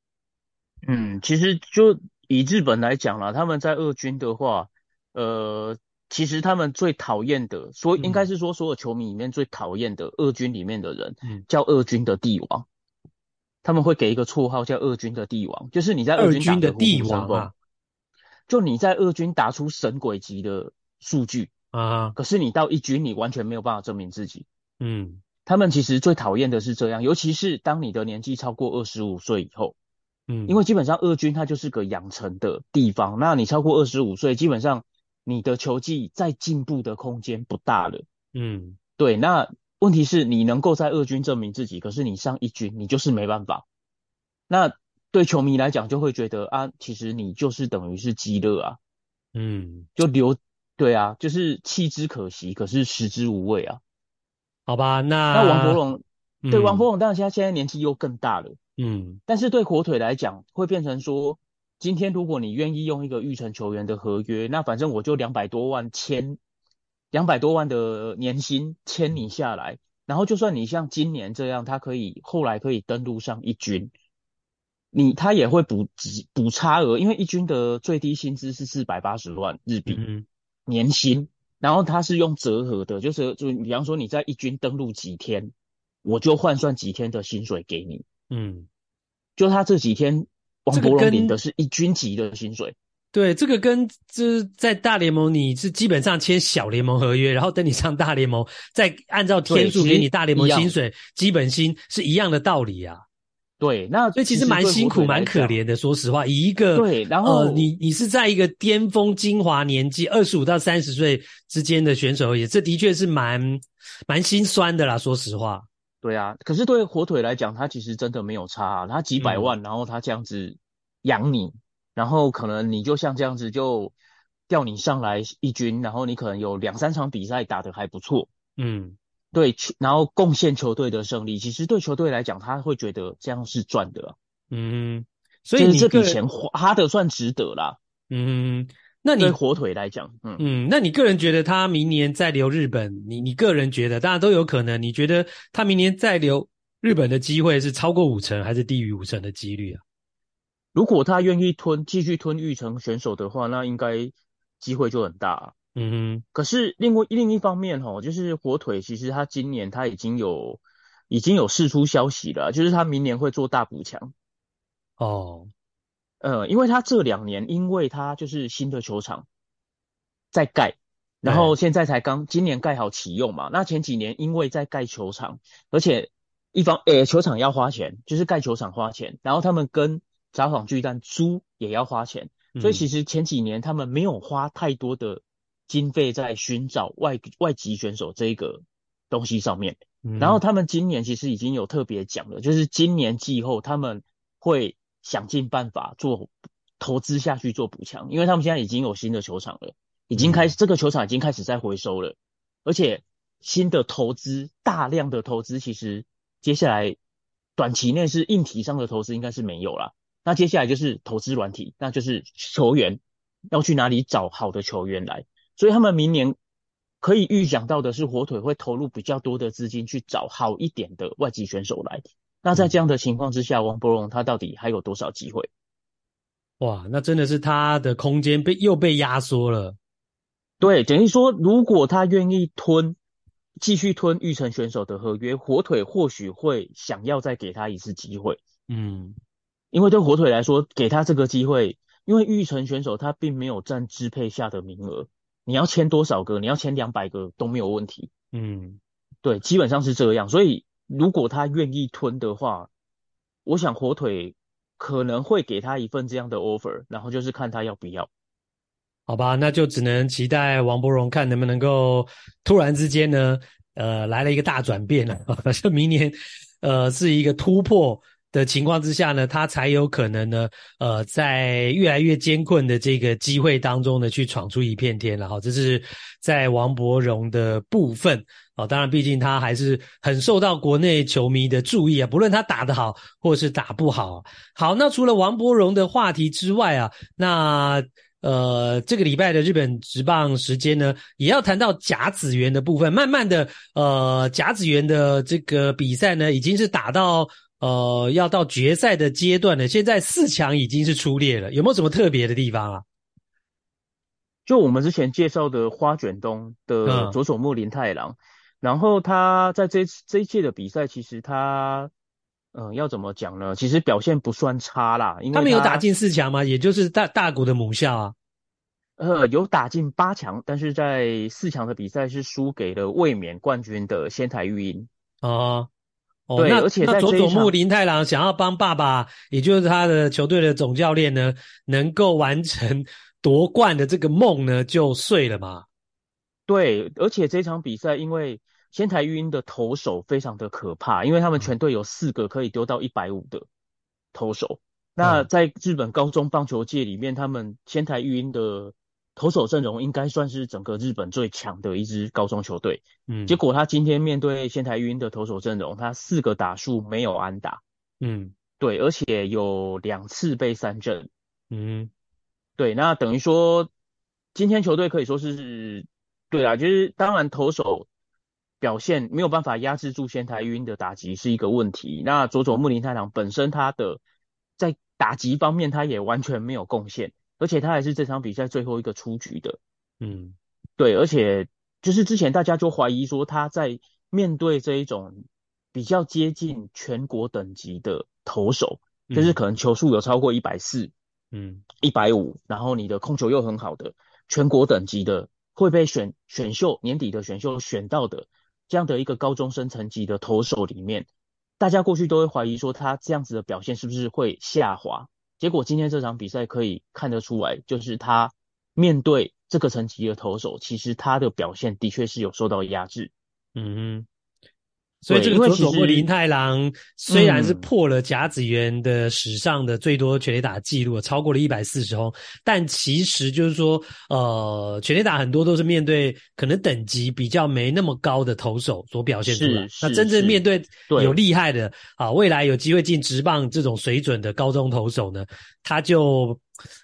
嗯，其实就以日本来讲啦，他们在二军的话，呃，其实他们最讨厌的，所应该是说所有球迷里面最讨厌的二军里面的人，嗯，叫二军的帝王。他们会给一个绰号叫二军的帝王，就是你在二军的帝王啊，就你在二军打出神鬼级的数据啊，可是你到一军你完全没有办法证明自己。嗯，他们其实最讨厌的是这样，尤其是当你的年纪超过二十五岁以后，嗯，因为基本上二军它就是个养成的地方，那你超过二十五岁，基本上你的球技再进步的空间不大了。嗯，对，那。问题是你能够在二军证明自己，可是你上一军你就是没办法。那对球迷来讲就会觉得啊，其实你就是等于是鸡肋啊，嗯，就留对啊，就是弃之可惜，可是食之无味啊。好吧，那那王柏融、嗯、对王柏融，当然他现在年纪又更大了，嗯，但是对火腿来讲会变成说，今天如果你愿意用一个育成球员的合约，那反正我就两百多万签。两百多万的年薪签你下来，然后就算你像今年这样，他可以后来可以登录上一军，你他也会补补差额，因为一军的最低薪资是四百八十万日币、嗯、年薪，然后他是用折合的，就是就比方说你在一军登陆几天，我就换算几天的薪水给你，嗯，就他这几天王柏融领的是一军级的薪水。对，这个跟这在大联盟你是基本上签小联盟合约，然后等你上大联盟再按照天数给你大联盟薪水基本薪是一样的道理啊。对，那所以其实蛮辛苦蛮可怜的，说实话，以一个对，然后、呃、你你是在一个巅峰精华年纪二十五到三十岁之间的选手而言，这的确是蛮蛮心酸的啦。说实话，对啊，可是对火腿来讲，他其实真的没有差啊，他几百万，嗯、然后他这样子养你。然后可能你就像这样子就调你上来一军，然后你可能有两三场比赛打得还不错，嗯，对，然后贡献球队的胜利，其实对球队来讲他会觉得这样是赚的，嗯，所以你这笔钱花的算值得啦，嗯，那你对火腿来讲，嗯嗯，那你个人觉得他明年再留日本，你你个人觉得，当然都有可能，你觉得他明年再留日本的机会是超过五成还是低于五成的几率啊？如果他愿意吞，继续吞玉成选手的话，那应该机会就很大啊。嗯哼。可是另外另一方面哦，就是火腿其实他今年他已经有已经有释出消息了，就是他明年会做大补强。哦。呃，因为他这两年因为他就是新的球场在盖，然后现在才刚今年盖好启用嘛。那前几年因为在盖球场，而且一方诶球场要花钱，就是盖球场花钱，然后他们跟札幌巨蛋租也要花钱，所以其实前几年他们没有花太多的经费在寻找外外籍选手这一个东西上面。然后他们今年其实已经有特别讲了，就是今年季后他们会想尽办法做投资下去做补强，因为他们现在已经有新的球场了，已经开始这个球场已经开始在回收了，而且新的投资大量的投资，其实接下来短期内是硬体上的投资应该是没有啦。那接下来就是投资软体，那就是球员要去哪里找好的球员来，所以他们明年可以预想到的是，火腿会投入比较多的资金去找好一点的外籍选手来。那在这样的情况之下，嗯、王柏融他到底还有多少机会？哇，那真的是他的空间被又被压缩了。对，等于说，如果他愿意吞，继续吞玉成选手的合约，火腿或许会想要再给他一次机会。嗯。因为对火腿来说，给他这个机会，因为玉成选手他并没有占支配下的名额，你要签多少个，你要签两百个都没有问题。嗯，对，基本上是这样。所以如果他愿意吞的话，我想火腿可能会给他一份这样的 offer，然后就是看他要不要。好吧，那就只能期待王伯荣看能不能够突然之间呢，呃，来了一个大转变了，反正明年呃是一个突破。的情况之下呢，他才有可能呢，呃，在越来越艰困的这个机会当中呢，去闯出一片天了哈。这是在王柏融的部分哦。当然，毕竟他还是很受到国内球迷的注意啊，不论他打得好或是打不好。好，那除了王柏融的话题之外啊，那呃，这个礼拜的日本职棒时间呢，也要谈到甲子园的部分。慢慢的，呃，甲子园的这个比赛呢，已经是打到。呃，要到决赛的阶段了，现在四强已经是出列了，有没有什么特别的地方啊？就我们之前介绍的花卷东的佐佐木林太郎，嗯、然后他在这这一届的比赛，其实他，嗯、呃，要怎么讲呢？其实表现不算差啦，因为他，他没有打进四强吗？也就是大大谷的母校啊。呃，有打进八强，但是在四强的比赛是输给了卫冕冠军的仙台育英。哦，哦，对，那而且在佐佐木林太郎想要帮爸爸，也就是他的球队的总教练呢，能够完成夺冠的这个梦呢，就碎了嘛。对，而且这场比赛因为仙台育英的投手非常的可怕，因为他们全队有四个可以丢到一百五的投手。嗯、那在日本高中棒球界里面，他们仙台育英的投手阵容应该算是整个日本最强的一支高中球队，嗯，结果他今天面对仙台育英的投手阵容，他四个打数没有安打，嗯，对，而且有两次被三振，嗯，对，那等于说今天球队可以说是，对啊，就是当然投手表现没有办法压制住仙台育英的打击是一个问题，那佐佐木林太郎本身他的在打击方面他也完全没有贡献。而且他还是这场比赛最后一个出局的，嗯，对，而且就是之前大家就怀疑说他在面对这一种比较接近全国等级的投手，嗯、就是可能球速有超过一百四，嗯，一百五，然后你的控球又很好的全国等级的会被选选秀年底的选秀选到的这样的一个高中生层级的投手里面，大家过去都会怀疑说他这样子的表现是不是会下滑。结果今天这场比赛可以看得出来，就是他面对这个层级的投手，其实他的表现的确是有受到压制。嗯哼。所以这个佐佐木林太郎虽然是破了甲子园的史上的最多全垒打记录，超过了一百四十轰，但其实就是说，呃，全垒打很多都是面对可能等级比较没那么高的投手所表现出来。那真正面对有厉害的啊，未来有机会进职棒这种水准的高中投手呢，他就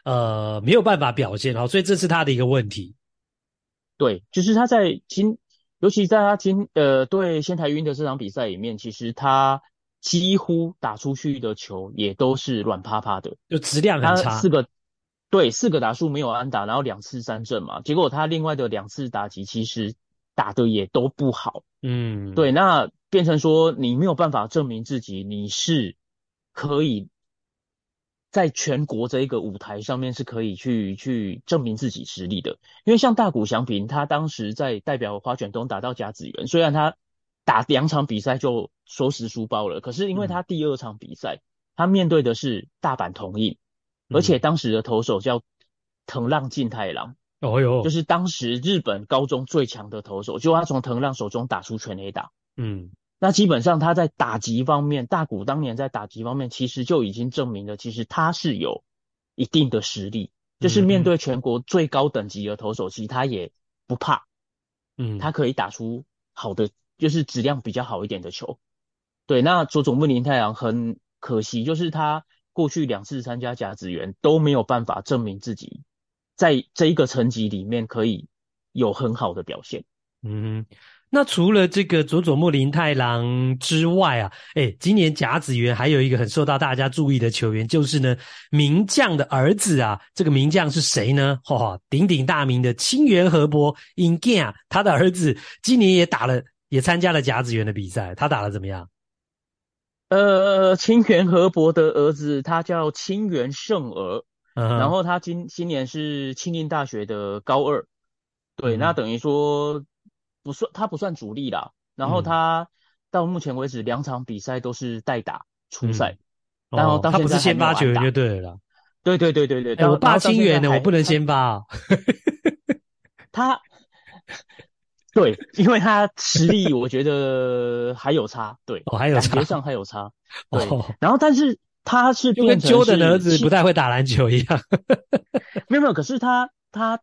呃没有办法表现好，所以这是他的一个问题。对，就是他在今。尤其在他今呃对仙台云的这场比赛里面，其实他几乎打出去的球也都是软趴趴的，就质量很差。四个对四个打数没有安打，然后两次三振嘛，结果他另外的两次打击其实打的也都不好。嗯，对，那变成说你没有办法证明自己你是可以。在全国这一个舞台上面是可以去去证明自己实力的，因为像大谷翔平，他当时在代表花卷东打到甲子园，虽然他打两场比赛就收拾书包了，可是因为他第二场比赛，嗯、他面对的是大阪桐荫，而且当时的投手叫藤浪晋太郎，哦哟，就是当时日本高中最强的投手，就他从藤浪手中打出全垒打，嗯。那基本上他在打击方面，大谷当年在打击方面其实就已经证明了，其实他是有一定的实力，就是面对全国最高等级的投手，其实他也不怕，嗯，他可以打出好的，就是质量比较好一点的球。对，那佐佐木林太郎很可惜，就是他过去两次参加甲子园都没有办法证明自己在这一个层级里面可以有很好的表现。嗯。那除了这个佐佐木林太郎之外啊，诶，今年甲子园还有一个很受到大家注意的球员，就是呢名将的儿子啊。这个名将是谁呢？哈、哦，鼎鼎大名的清源和博 In-game 他的儿子今年也打了，也参加了甲子园的比赛。他打的怎么样？呃，清源和博的儿子他叫清源胜儿，嗯、然后他今今年是庆应大学的高二。对，嗯、那等于说。不算，他不算主力啦。然后他到目前为止两场比赛都是代打出赛，嗯、然后到现在还没有安打，他不是先发球员就对了。对对对对对，欸、我爸清原的，我不能先发、啊。他，对，因为他实力我觉得还有差，对，哦、还有差，感觉上还有差。对，哦、然后但是他是就跟 Jordan 的儿子不太会打篮球一样。没有没有，可是他他。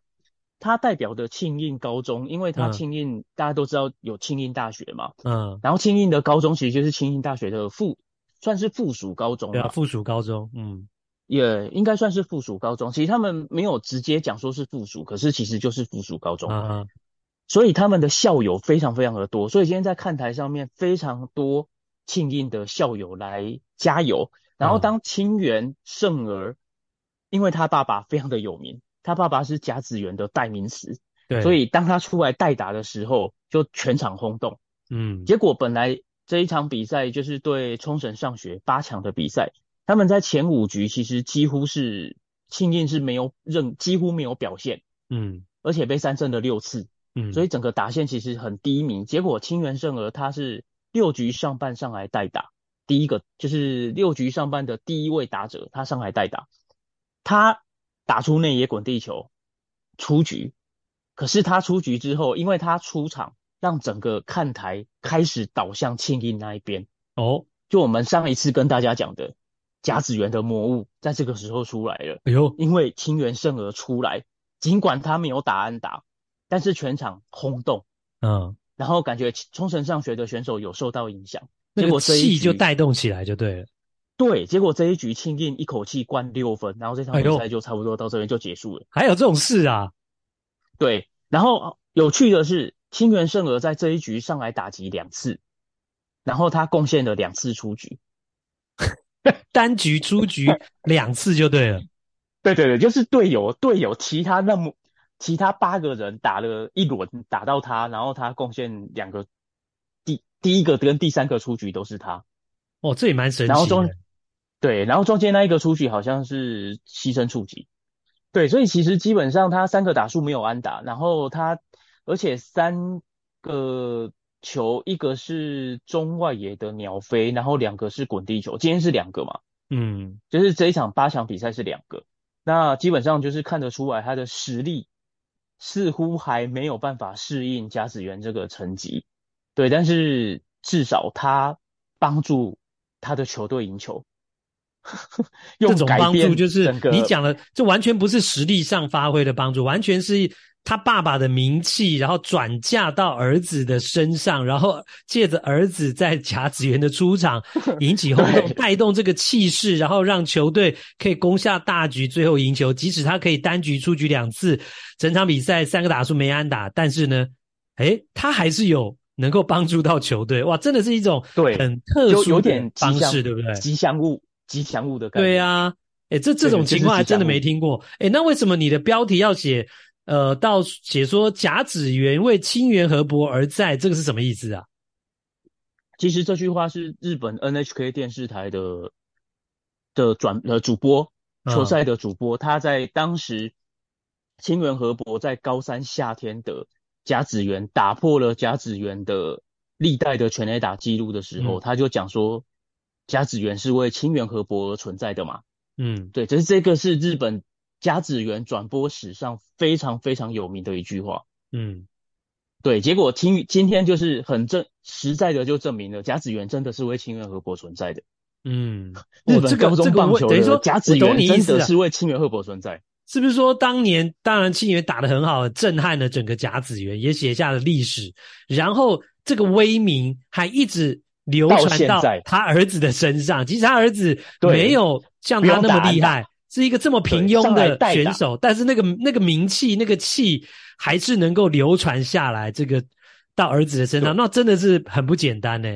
他代表的庆应高中，因为他庆应、嗯、大家都知道有庆应大学嘛，嗯，然后庆应的高中其实就是庆应大学的附，算是附属高中，对啊，附属高中，嗯，也应该算是附属高中。其实他们没有直接讲说是附属，可是其实就是附属高中，嗯嗯，所以他们的校友非常非常的多，所以今天在看台上面非常多庆应的校友来加油。然后当清原胜儿，因为他爸爸非常的有名。他爸爸是甲子园的代名词，对，所以当他出来代打的时候，就全场轰动。嗯，结果本来这一场比赛就是对冲绳上学八强的比赛，他们在前五局其实几乎是庆应是没有任几乎没有表现，嗯，而且被三振了六次，嗯，所以整个打线其实很低迷。结果清源胜娥他是六局上半上来代打。第一个就是六局上半的第一位打者，他上来代打，他打出内野滚地球出局，可是他出局之后，因为他出场，让整个看台开始倒向庆应那一边。哦，就我们上一次跟大家讲的甲子园的魔物，在这个时候出来了。哎呦，因为清源胜而出来，尽管他没有打安打，但是全场轰动。嗯，然后感觉冲绳上学的选手有受到影响。结果气就带动起来就对了，对，结果这一局庆应一口气灌六分，然后这场比赛就差不多到这边就结束了。还有这种事啊？对，然后有趣的是，清源胜娥在这一局上来打击两次，然后他贡献了两次出局，单局出局 两次就对了。对对对，就是队友队友其他那么其他八个人打了一轮打到他，然后他贡献两个。第一个跟第三个出局都是他，哦，这也蛮神奇的。然后中，对，然后中间那一个出局好像是牺牲触及，对，所以其实基本上他三个打数没有安打，然后他而且三个球，一个是中外野的鸟飞，然后两个是滚地球，今天是两个嘛，嗯，就是这一场八强比赛是两个，那基本上就是看得出来他的实力似乎还没有办法适应甲子园这个层级。对，但是至少他帮助他的球队赢球。这种帮助就是你讲的，这完全不是实力上发挥的帮助，完全是他爸爸的名气，然后转嫁到儿子的身上，然后借着儿子在甲子园的出场 引起轰动，带动这个气势，然后让球队可以攻下大局，最后赢球。即使他可以单局出局两次，整场比赛三个打数没安打，但是呢，诶，他还是有。能够帮助到球队，哇，真的是一种对很特殊的方式，对不对？吉祥物，吉祥物的感觉。对啊，哎，这这种情况还真的没听过。哎，那为什么你的标题要写呃，到写说甲子园为清源河伯而在，这个是什么意思啊？其实这句话是日本 NHK 电视台的的转呃主播球赛的主播，嗯、他在当时清源河伯在高三夏天的。甲子园打破了甲子园的历代的全垒打记录的时候，嗯、他就讲说，甲子园是为清源河伯而存在的嘛。嗯，对，这是这个是日本甲子园转播史上非常非常有名的一句话。嗯，对，结果听今天就是很正实在的就证明了甲子园真的是为清源河伯存在的。嗯，日本高中棒球的甲子园真的是为清源河伯存在。是不是说当年当然清源打得很好，震撼了整个甲子园，也写下了历史。然后这个威名还一直流传到他儿子的身上。其实他儿子没有像他那么厉害，是一个这么平庸的选手，但是那个那个名气、那个气还是能够流传下来。这个到儿子的身上，那真的是很不简单呢。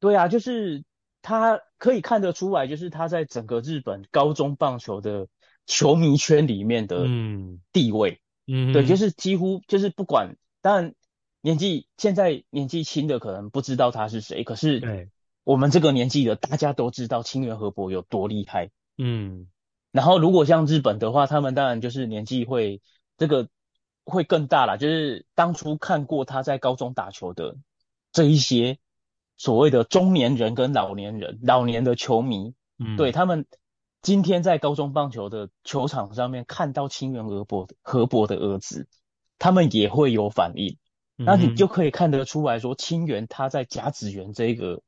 对啊，就是他可以看得出来，就是他在整个日本高中棒球的。球迷圈里面的地位，嗯，对，就是几乎就是不管，当然年纪现在年纪轻的可能不知道他是谁，可是对我们这个年纪的大家都知道清源河伯有多厉害，嗯，然后如果像日本的话，他们当然就是年纪会这个会更大了，就是当初看过他在高中打球的这一些所谓的中年人跟老年人，老年的球迷，嗯，对他们。今天在高中棒球的球场上面看到清原和博的和博的儿子，他们也会有反应。那你就可以看得出来说，清源他在甲子园这个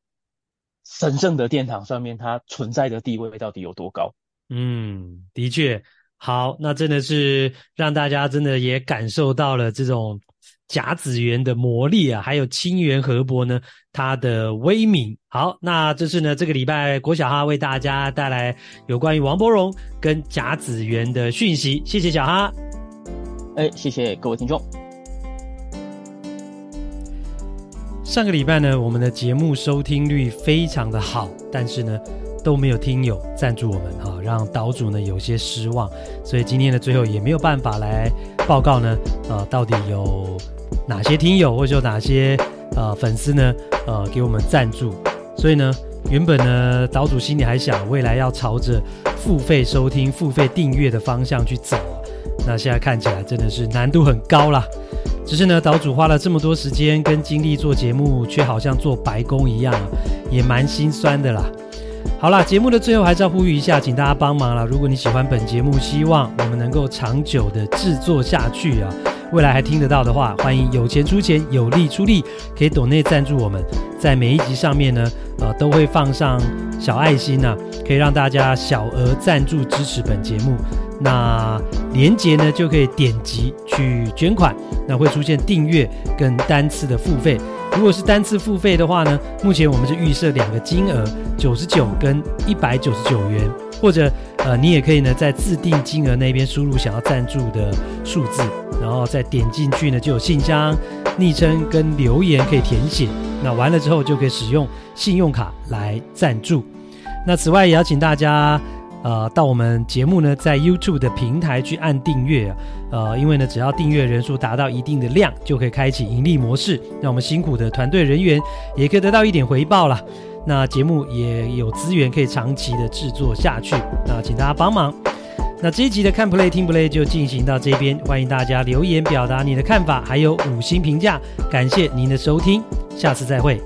神圣的殿堂上面，他存在的地位到底有多高？嗯，的确，好，那真的是让大家真的也感受到了这种。甲子园的魔力啊，还有清源河伯呢，他的威名。好，那这是呢这个礼拜国小哈为大家带来有关于王伯荣跟甲子园的讯息。谢谢小哈，哎，谢谢各位听众。上个礼拜呢，我们的节目收听率非常的好，但是呢，都没有听友赞助我们哈，让岛主呢有些失望，所以今天的最后也没有办法来报告呢，呃，到底有哪些听友或者有哪些呃粉丝呢，呃，给我们赞助，所以呢，原本呢岛主心里还想未来要朝着付费收听、付费订阅的方向去走，那现在看起来真的是难度很高啦。只是呢，岛主花了这么多时间跟精力做节目，却好像做白工一样，也蛮心酸的啦。好啦，节目的最后还是要呼吁一下，请大家帮忙啦。如果你喜欢本节目，希望我们能够长久的制作下去啊，未来还听得到的话，欢迎有钱出钱，有力出力，可以抖内赞助我们。在每一集上面呢，呃，都会放上小爱心呐、啊，可以让大家小额赞助支持本节目。那连接呢，就可以点击去捐款，那会出现订阅跟单次的付费。如果是单次付费的话呢，目前我们是预设两个金额，九十九跟一百九十九元，或者呃，你也可以呢在自定金额那边输入想要赞助的数字，然后再点进去呢就有信箱、昵称跟留言可以填写。那完了之后就可以使用信用卡来赞助。那此外也要请大家。呃，到我们节目呢，在 YouTube 的平台去按订阅啊，呃，因为呢，只要订阅人数达到一定的量，就可以开启盈利模式，让我们辛苦的团队人员也可以得到一点回报啦。那节目也有资源可以长期的制作下去，那请大家帮忙。那这一集的看 Play 听 Play 就进行到这边，欢迎大家留言表达你的看法，还有五星评价，感谢您的收听，下次再会。